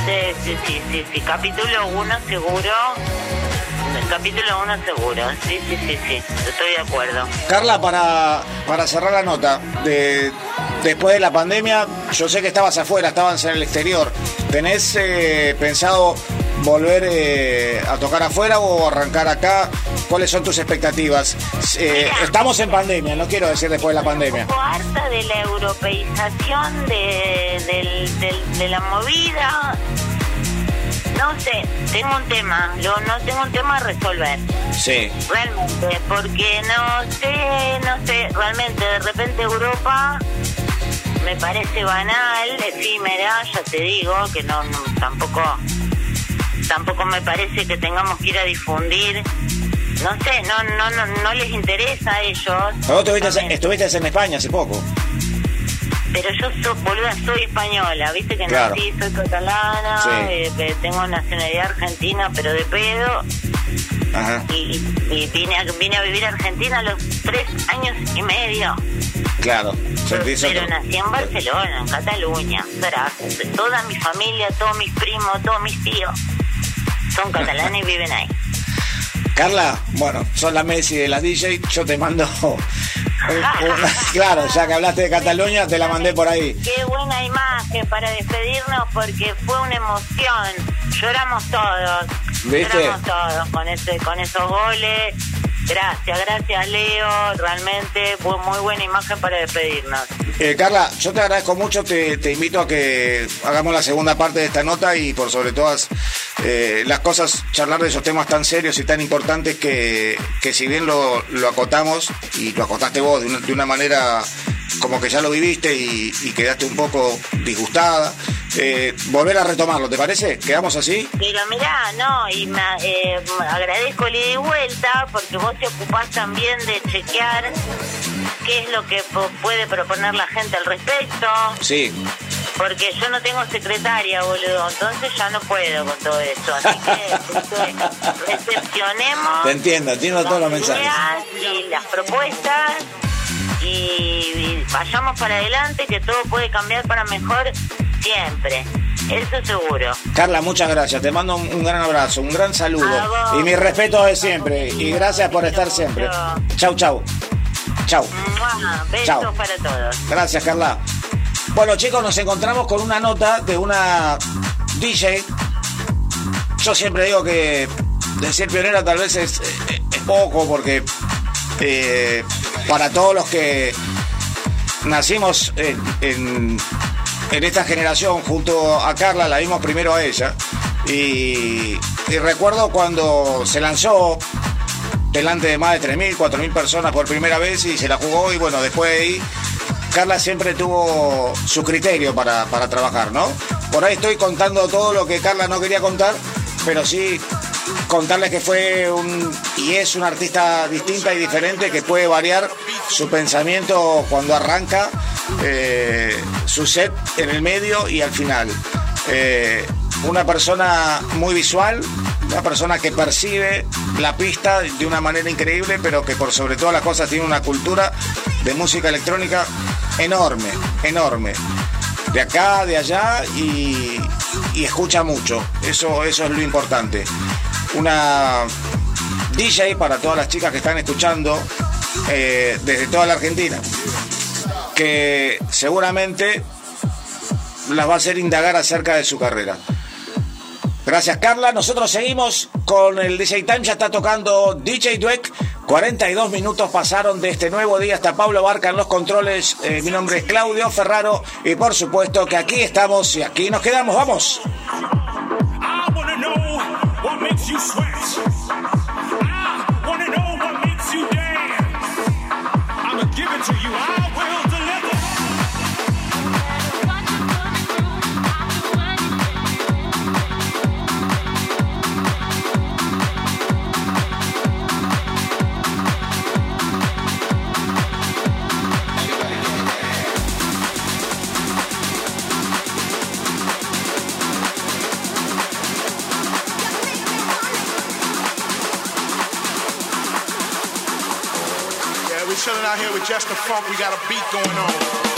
[SPEAKER 5] Sí, sí, sí, sí, sí, capítulo uno seguro. Capítulo uno seguro, sí, sí, sí, sí, estoy de acuerdo.
[SPEAKER 4] Carla, para, para cerrar la nota, de, después de la pandemia, yo sé que estabas afuera, estabas en el exterior. ¿Tenés eh, pensado volver eh, a tocar afuera o arrancar acá? ¿Cuáles son tus expectativas? Eh,
[SPEAKER 5] Mira.
[SPEAKER 4] estamos en pandemia, no quiero decir después de la pandemia.
[SPEAKER 5] Un poco harta de la europeización de, de la movida. No sé, tengo un tema, lo, no tengo un tema a resolver,
[SPEAKER 4] Sí,
[SPEAKER 5] realmente, porque no sé, no sé, realmente de repente Europa me parece banal, efímera, ya te digo, que no, no, tampoco, tampoco me parece que tengamos que ir a difundir. No sé, no, no, no, no les interesa a ellos.
[SPEAKER 4] vos estuviste, estuviste en España hace poco.
[SPEAKER 5] Pero yo soy, boluda, soy española, viste que
[SPEAKER 4] Claro.
[SPEAKER 5] nací, soy catalana,
[SPEAKER 4] Sí.
[SPEAKER 5] eh, eh, tengo nacionalidad argentina, pero de pedo,
[SPEAKER 4] Ajá,
[SPEAKER 5] y, y vine, a, vine a vivir a Argentina a los tres años y medio.
[SPEAKER 4] claro.
[SPEAKER 5] Pero
[SPEAKER 4] otro-
[SPEAKER 5] nací en Barcelona, en Cataluña, Zaragoza. Toda mi familia, todos mis primos, todos mis tíos son catalanes y viven ahí.
[SPEAKER 4] Carla, bueno, son la Messi de las DJ, yo te mando... (laughs) claro, ya que hablaste de Cataluña, te la mandé por ahí.
[SPEAKER 5] Qué buena imagen para despedirnos porque fue una emoción. Lloramos todos.
[SPEAKER 4] ¿Viste?
[SPEAKER 5] Lloramos todos con ese, con esos goles. Gracias, gracias Leo, realmente fue muy buena imagen para despedirnos.
[SPEAKER 4] Eh, Carla, yo te agradezco mucho, te, te, invito a que hagamos la segunda parte de esta nota y por sobre todas eh, las cosas, charlar de esos temas tan serios y tan importantes que, que si bien lo, lo acotamos y lo acotaste vos de una, de una manera como que ya lo viviste y, y quedaste un poco disgustada, eh, volver a retomarlo, ¿te parece? ¿Quedamos así?
[SPEAKER 5] Pero mirá, no, y me, eh, agradezco el ida y vuelta porque vos te ocupás también de chequear qué es lo que puede proponer la gente al respecto.
[SPEAKER 4] Sí.
[SPEAKER 5] Porque yo no tengo secretaria, boludo, entonces ya no puedo con todo eso. Así que recepcionemos.
[SPEAKER 4] Te entiendo, entiendo todos los mensajes.
[SPEAKER 5] Y las propuestas y, y vayamos para adelante que todo puede cambiar para mejor siempre. Eso seguro.
[SPEAKER 4] Carla, muchas gracias. Te mando un, un gran abrazo, un gran saludo. Y mi respeto de siempre. Y gracias por estar siempre. Chau, chau. Chau.
[SPEAKER 5] Besos
[SPEAKER 4] Chau.
[SPEAKER 5] para todos.
[SPEAKER 4] Gracias, Carla. Bueno, chicos, nos encontramos con una nota de una DJ. Yo siempre digo que decir pionera tal vez es, es poco porque eh, para todos los que nacimos en, esta generación junto a Carla, la vimos primero a ella. Y, recuerdo cuando se lanzó delante de más de 3.000, 4.000 personas por primera vez y se la jugó y bueno, después de ahí Carla siempre tuvo su criterio para, trabajar, ¿no? Por ahí estoy contando todo lo que Carla no quería contar, pero sí contarles que fue un y es una artista distinta y diferente que puede variar su pensamiento cuando arranca eh, su set en el medio y al final. Eh, una persona muy visual, una persona que percibe la pista de una manera increíble, pero que por sobre todas las cosas tiene una cultura de música electrónica enorme, enorme. De acá, de allá y, y escucha mucho. Eso, eso es lo importante. Una DJ para todas las chicas que están escuchando eh, desde toda la Argentina, que seguramente las va a hacer indagar acerca de su carrera. Gracias Carla, nosotros seguimos con el DJ Time, ya está tocando DJ Dweck, 42 minutos pasaron de este nuevo día. Hasta Pablo Barca en los controles, eh, mi nombre es Claudio Ferraro. Y por supuesto que aquí estamos y aquí nos quedamos, vamos. you sweat.
[SPEAKER 6] Chilling out here with just the funk. We got a beat going on.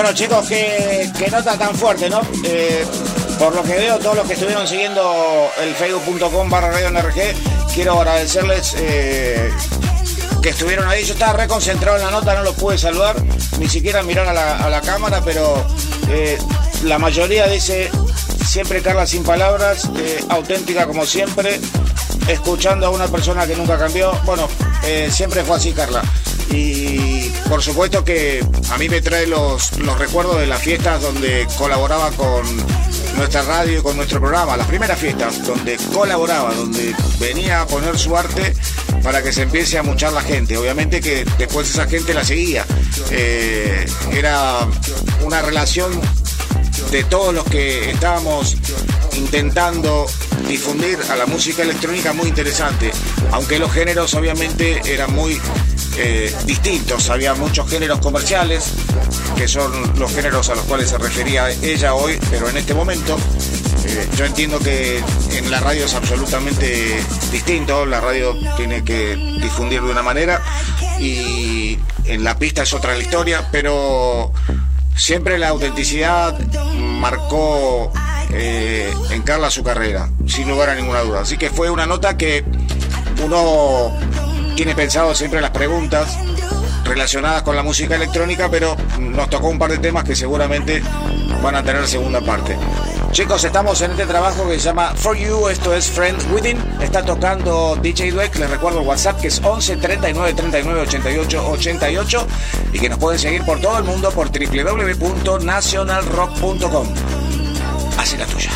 [SPEAKER 4] Bueno chicos, qué, qué nota tan fuerte, ¿no? Eh, por lo que veo, todos los que estuvieron siguiendo el facebook.com barra radio NRG, quiero agradecerles eh, que estuvieron ahí. Yo estaba reconcentrado en la nota, no los pude saludar, ni siquiera mirar a la, a la cámara, pero eh, la mayoría dice siempre Carla sin palabras, auténtica como siempre, escuchando a una persona que nunca cambió. Bueno, siempre fue así Carla. Y por supuesto que a mí me trae los, los recuerdos de las fiestas donde colaboraba con nuestra radio y con nuestro programa, las primeras fiestas donde colaboraba, donde venía a poner su arte para que se empiece a muchar la gente. Obviamente que después esa gente la seguía. Eh, era una relación de todos los que estábamos intentando difundir a la música electrónica muy interesante, aunque los géneros obviamente eran muy eh, distintos, había muchos géneros comerciales, que son los géneros a los cuales se refería ella hoy, pero en este momento eh, yo entiendo que en la radio es absolutamente distinto, la radio tiene que difundir de una manera y en la pista es otra la historia, pero siempre la autenticidad marcó eh, en Carla su carrera, sin lugar a ninguna duda. Así que fue una nota que uno tiene pensado siempre las preguntas relacionadas con la música electrónica, pero nos tocó un par de temas que seguramente van a tener segunda parte. Chicos, estamos en este trabajo que se llama For You, esto es Friends Within. Está tocando DJ Dweck, les recuerdo el WhatsApp que es 11 39 39 88 88 y que nos pueden seguir por todo el mundo por www.nationalrock.com. Así la tuya.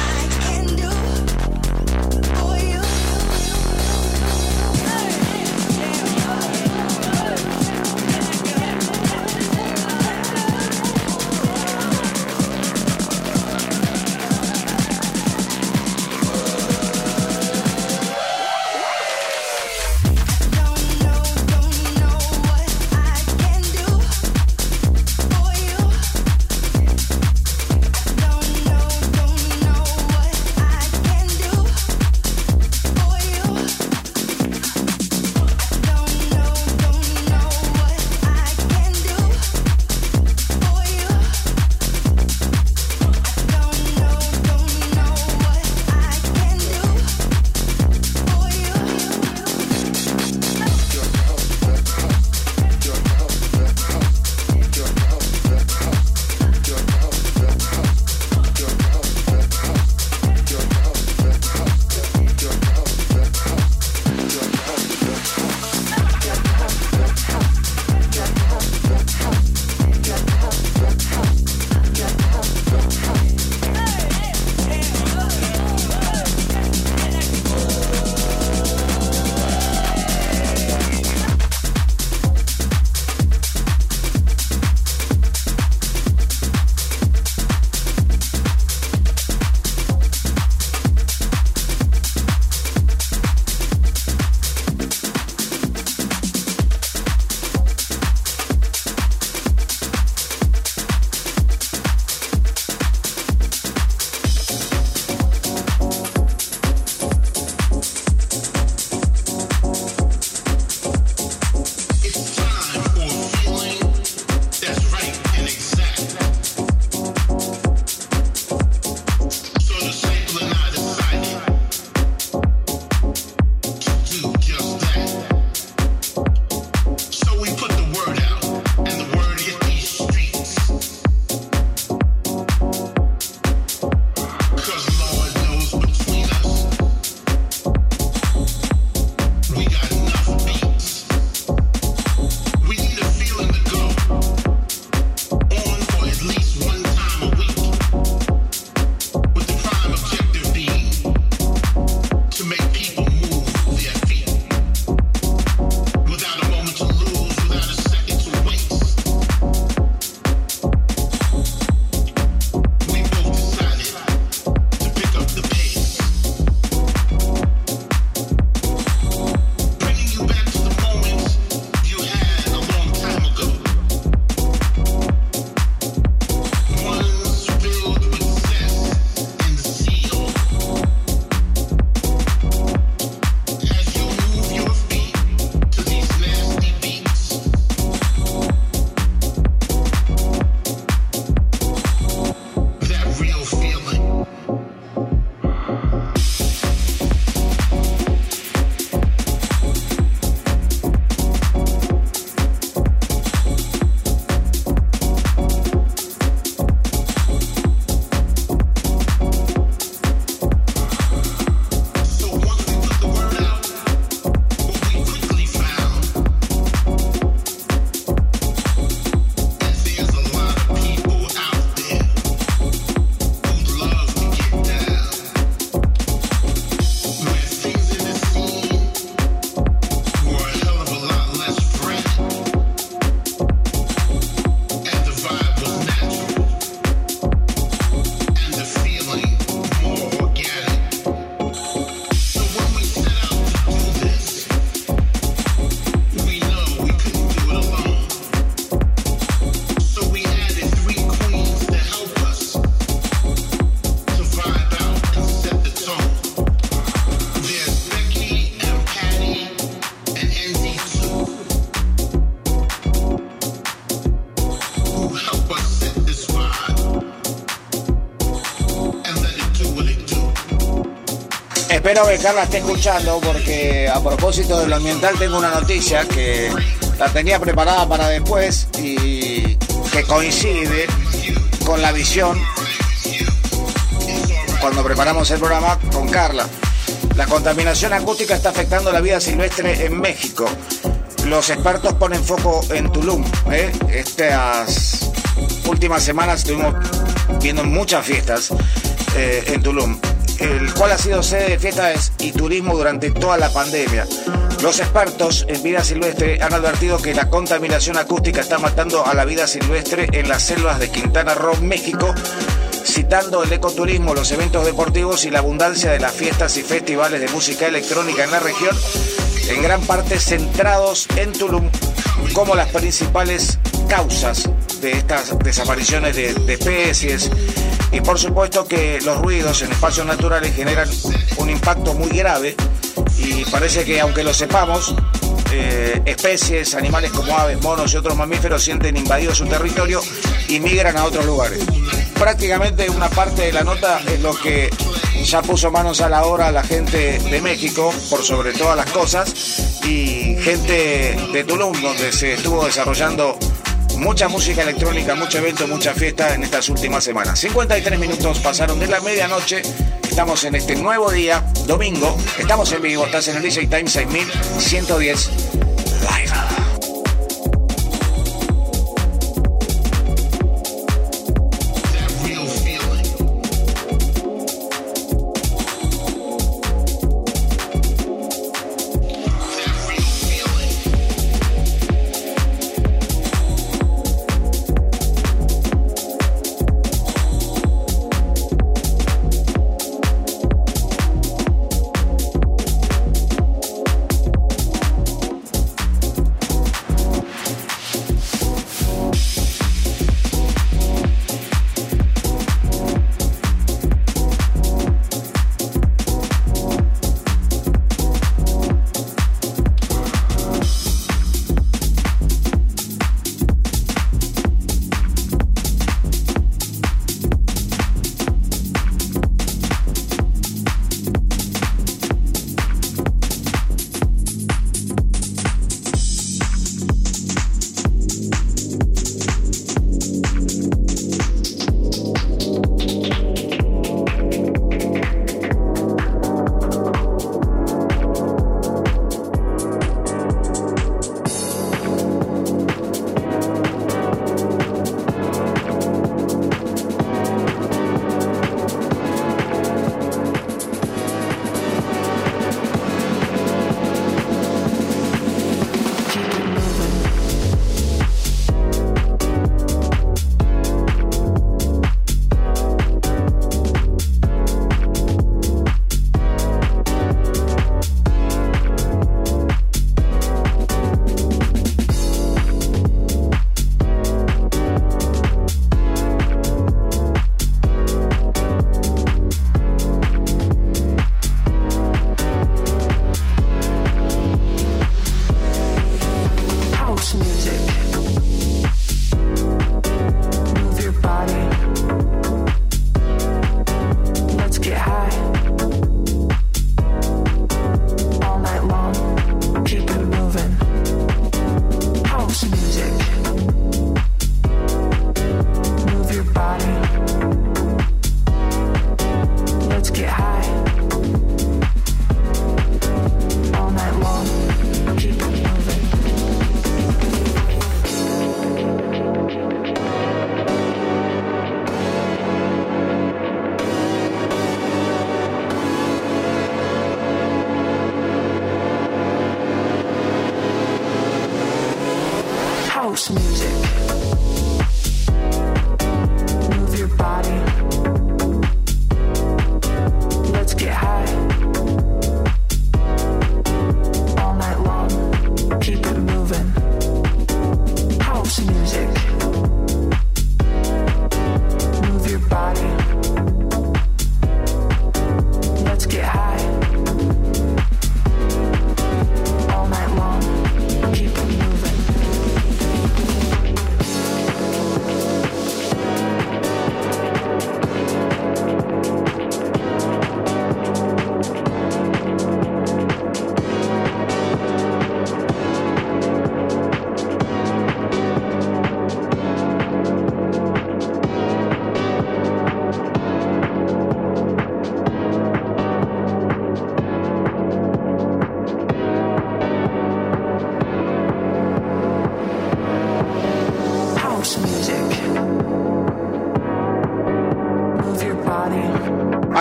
[SPEAKER 4] Espero que Carla esté escuchando porque a propósito de lo ambiental tengo una noticia que la tenía preparada para después y que coincide con la visión cuando preparamos el programa con Carla. La contaminación acústica está afectando la vida silvestre en México. Los expertos ponen foco en Tulum. ¿eh? Estas últimas semanas estuvimos viendo muchas fiestas eh, en Tulum, el cual ha sido sede de fiestas y turismo durante toda la pandemia. Los expertos en vida silvestre han advertido que la contaminación acústica está matando a la vida silvestre en las selvas de Quintana Roo, México, citando el ecoturismo, los eventos deportivos y la abundancia de las fiestas y festivales de música electrónica en la región, en gran parte centrados en Tulum como las principales causas de estas desapariciones de, especies y por supuesto que los ruidos en espacios naturales generan un impacto muy grave y parece que aunque lo sepamos, eh, especies, animales como aves, monos y otros mamíferos sienten invadido su territorio y migran a otros lugares. Prácticamente una parte de la nota es lo que ya puso manos a la obra la gente de México, por sobre todas las cosas, y gente de Tulum, donde se estuvo desarrollando mucha música electrónica, mucho evento, mucha fiesta en estas últimas semanas. 53 minutos pasaron de la medianoche. Estamos en este nuevo día, domingo. Estamos en vivo. Estás en el DJ Time 6110 Live.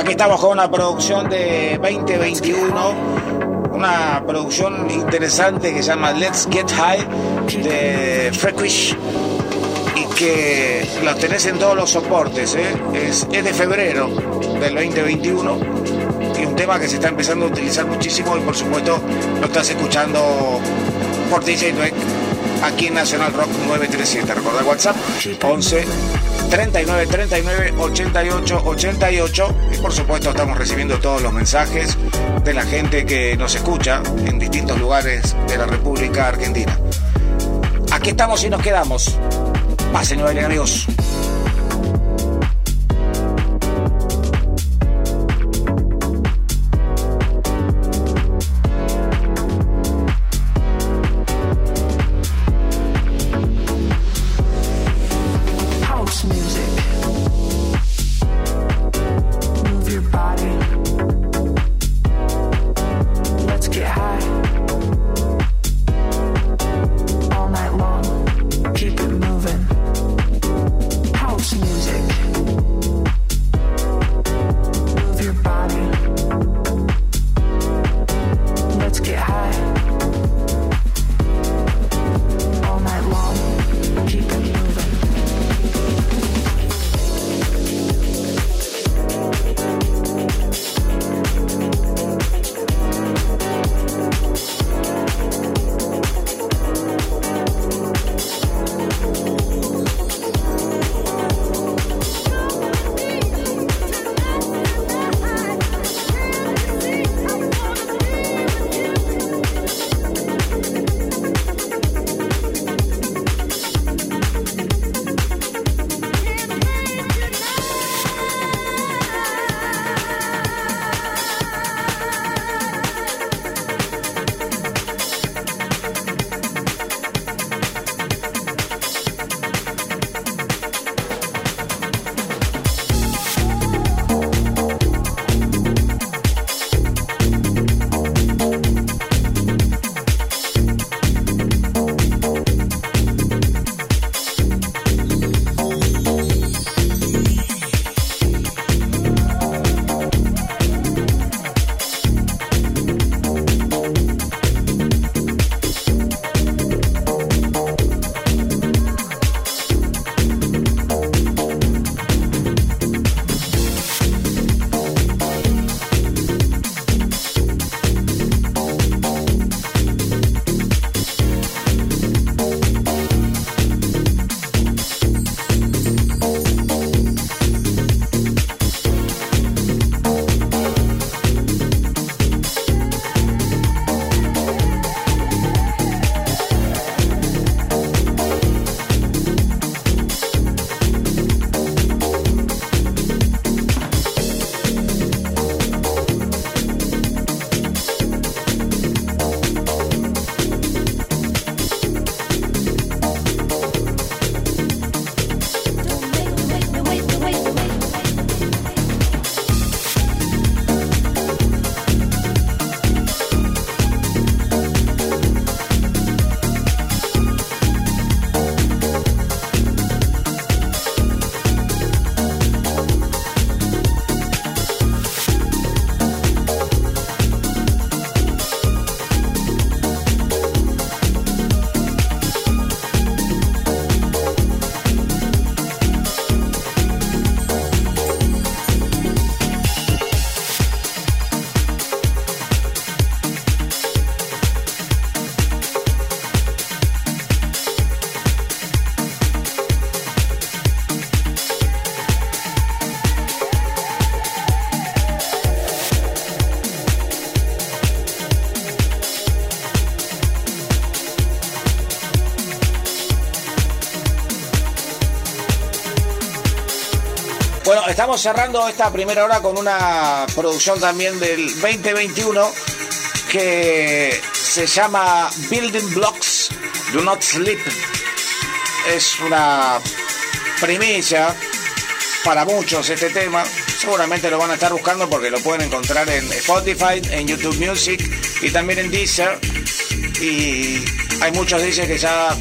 [SPEAKER 4] Aquí estamos con una producción de 2021, una producción interesante que se llama Let's Get High de Frequish y que lo tenés en todos los soportes. ¿eh? Es, es de febrero del 2021 y un tema que se está empezando a utilizar muchísimo y por supuesto lo estás escuchando por DJ Dweck aquí en Nacional Rock 937. Recuerda WhatsApp 11 39 39 88 88 y por supuesto estamos recibiendo todos los mensajes de la gente que nos escucha en distintos lugares de la República Argentina. Aquí estamos y nos quedamos. Pasen amigos. Estamos cerrando esta primera hora con una producción también del 2021 que se llama Building Blocks Do Not Sleep. Es una primicia para muchos este tema. Seguramente lo van a estar buscando porque lo pueden encontrar en Spotify, en YouTube Music y también en Deezer. Y hay muchos DJs que ya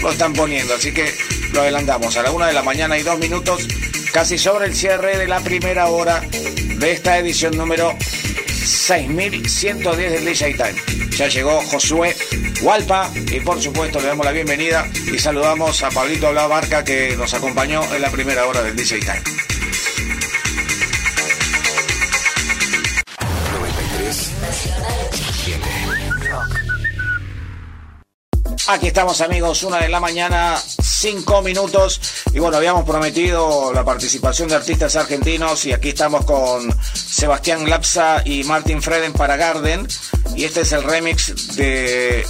[SPEAKER 4] lo están poniendo, así que lo adelantamos. A la una de la mañana y dos minutos casi sobre el cierre de la primera hora de esta edición número 6110 del DJ Time. Ya llegó Josué Hualpa y por supuesto le damos la bienvenida y saludamos a Pablito La Barca que nos acompañó en la primera hora del DJ Time.
[SPEAKER 1] 93
[SPEAKER 4] Aquí estamos amigos, una de la mañana, cinco minutos. Y bueno, habíamos prometido la participación de artistas argentinos y aquí estamos con Sebastián Lapsa y Martin Freden para Garden. Y este es el remix de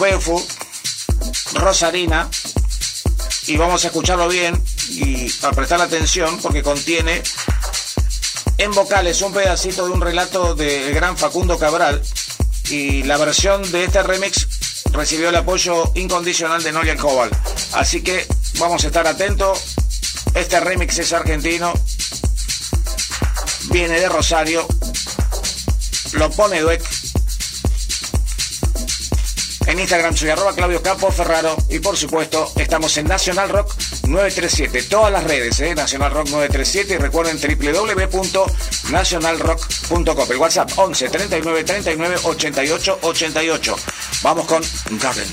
[SPEAKER 4] Befu, Rosarina. Y vamos a escucharlo bien y a prestar atención porque contiene en vocales un pedacito de un relato del gran Facundo Cabral. Y la versión de este remix recibió el apoyo incondicional de Nolia Cobal. Así que vamos a estar atentos. Este remix es argentino. Viene de Rosario. Lo pone Dueck. En Instagram soy arroba Claudio Campo Ferraro. Y por supuesto, estamos en Nacional Rock 937. Todas las redes, ¿eh? Nacional Rock 937. Y recuerden www.nacionalrock.com. El WhatsApp 11 39 39 88 88. Vamos con Garden.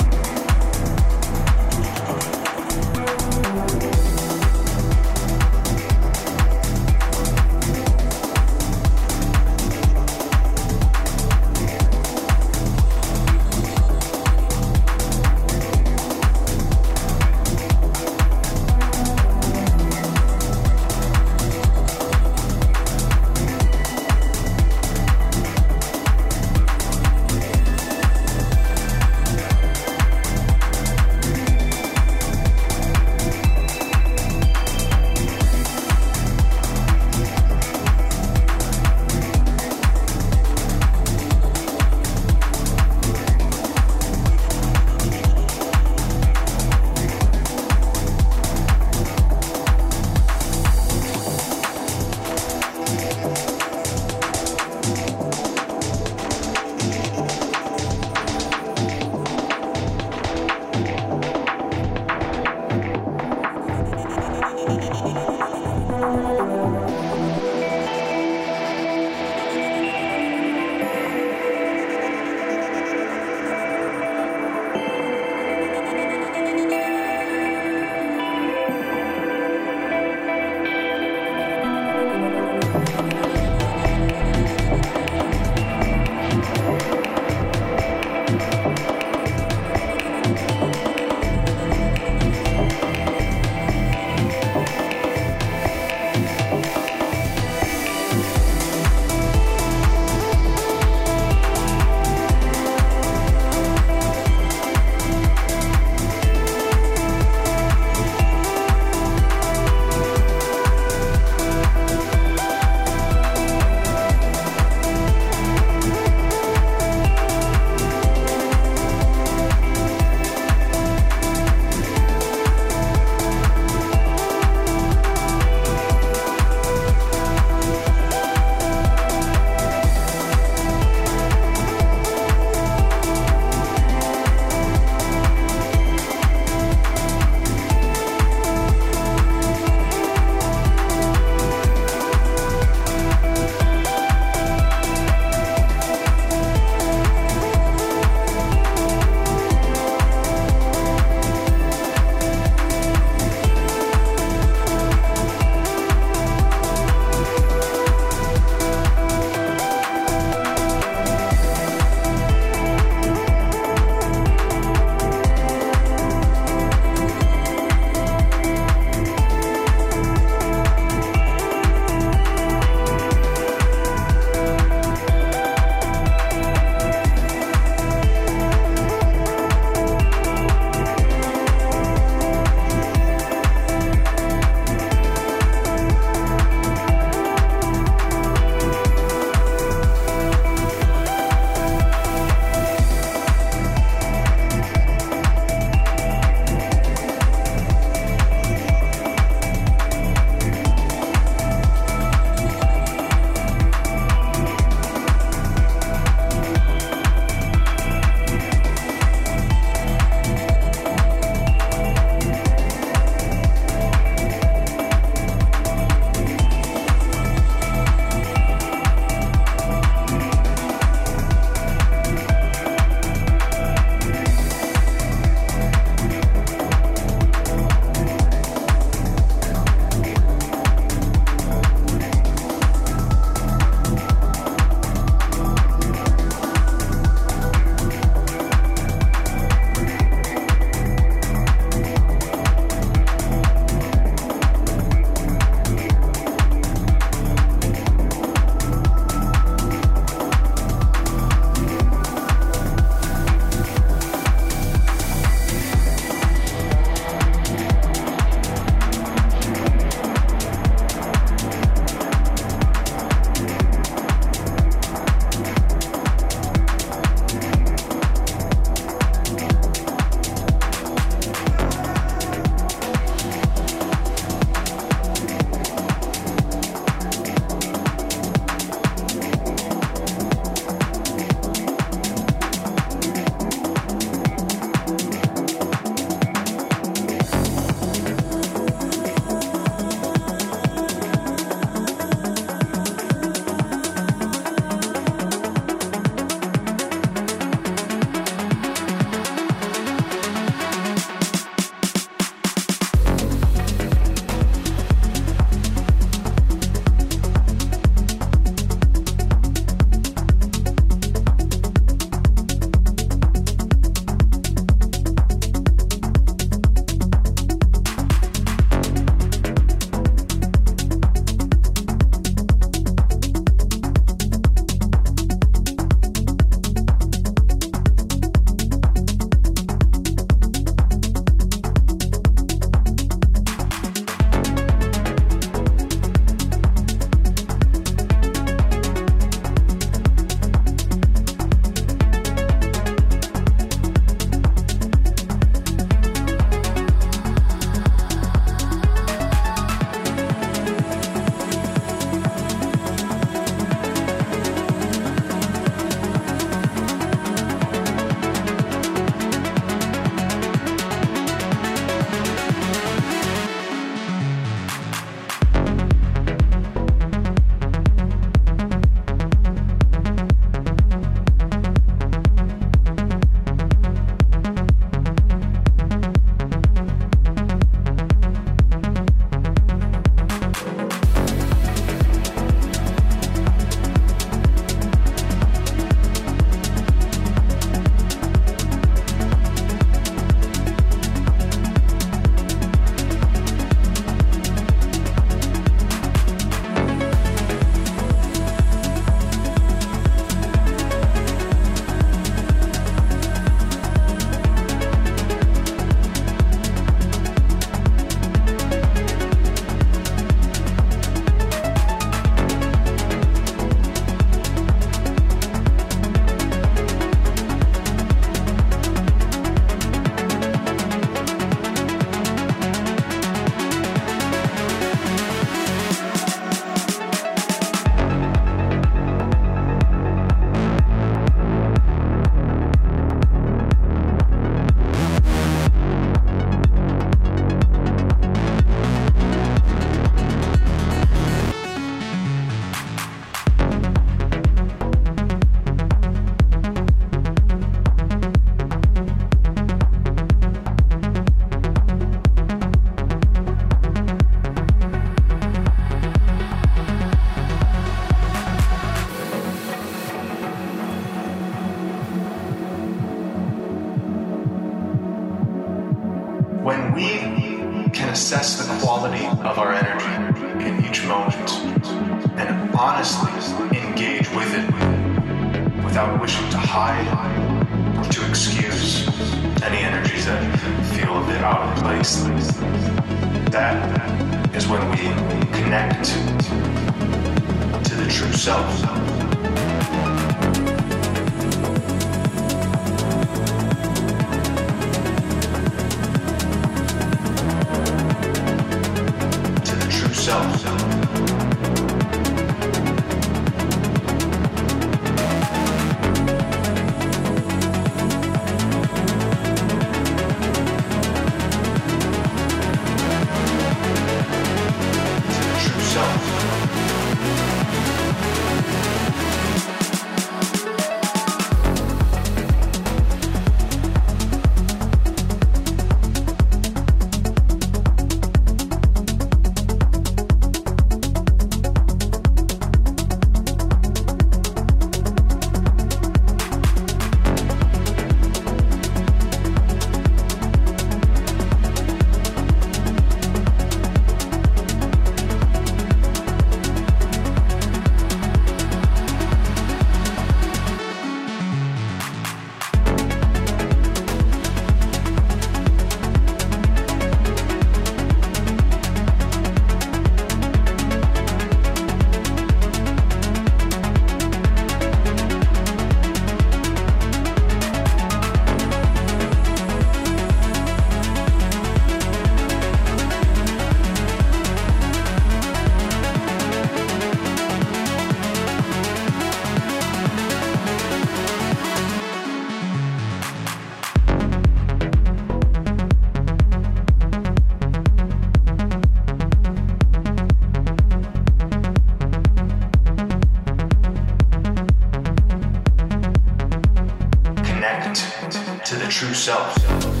[SPEAKER 7] True self.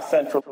[SPEAKER 8] South Central.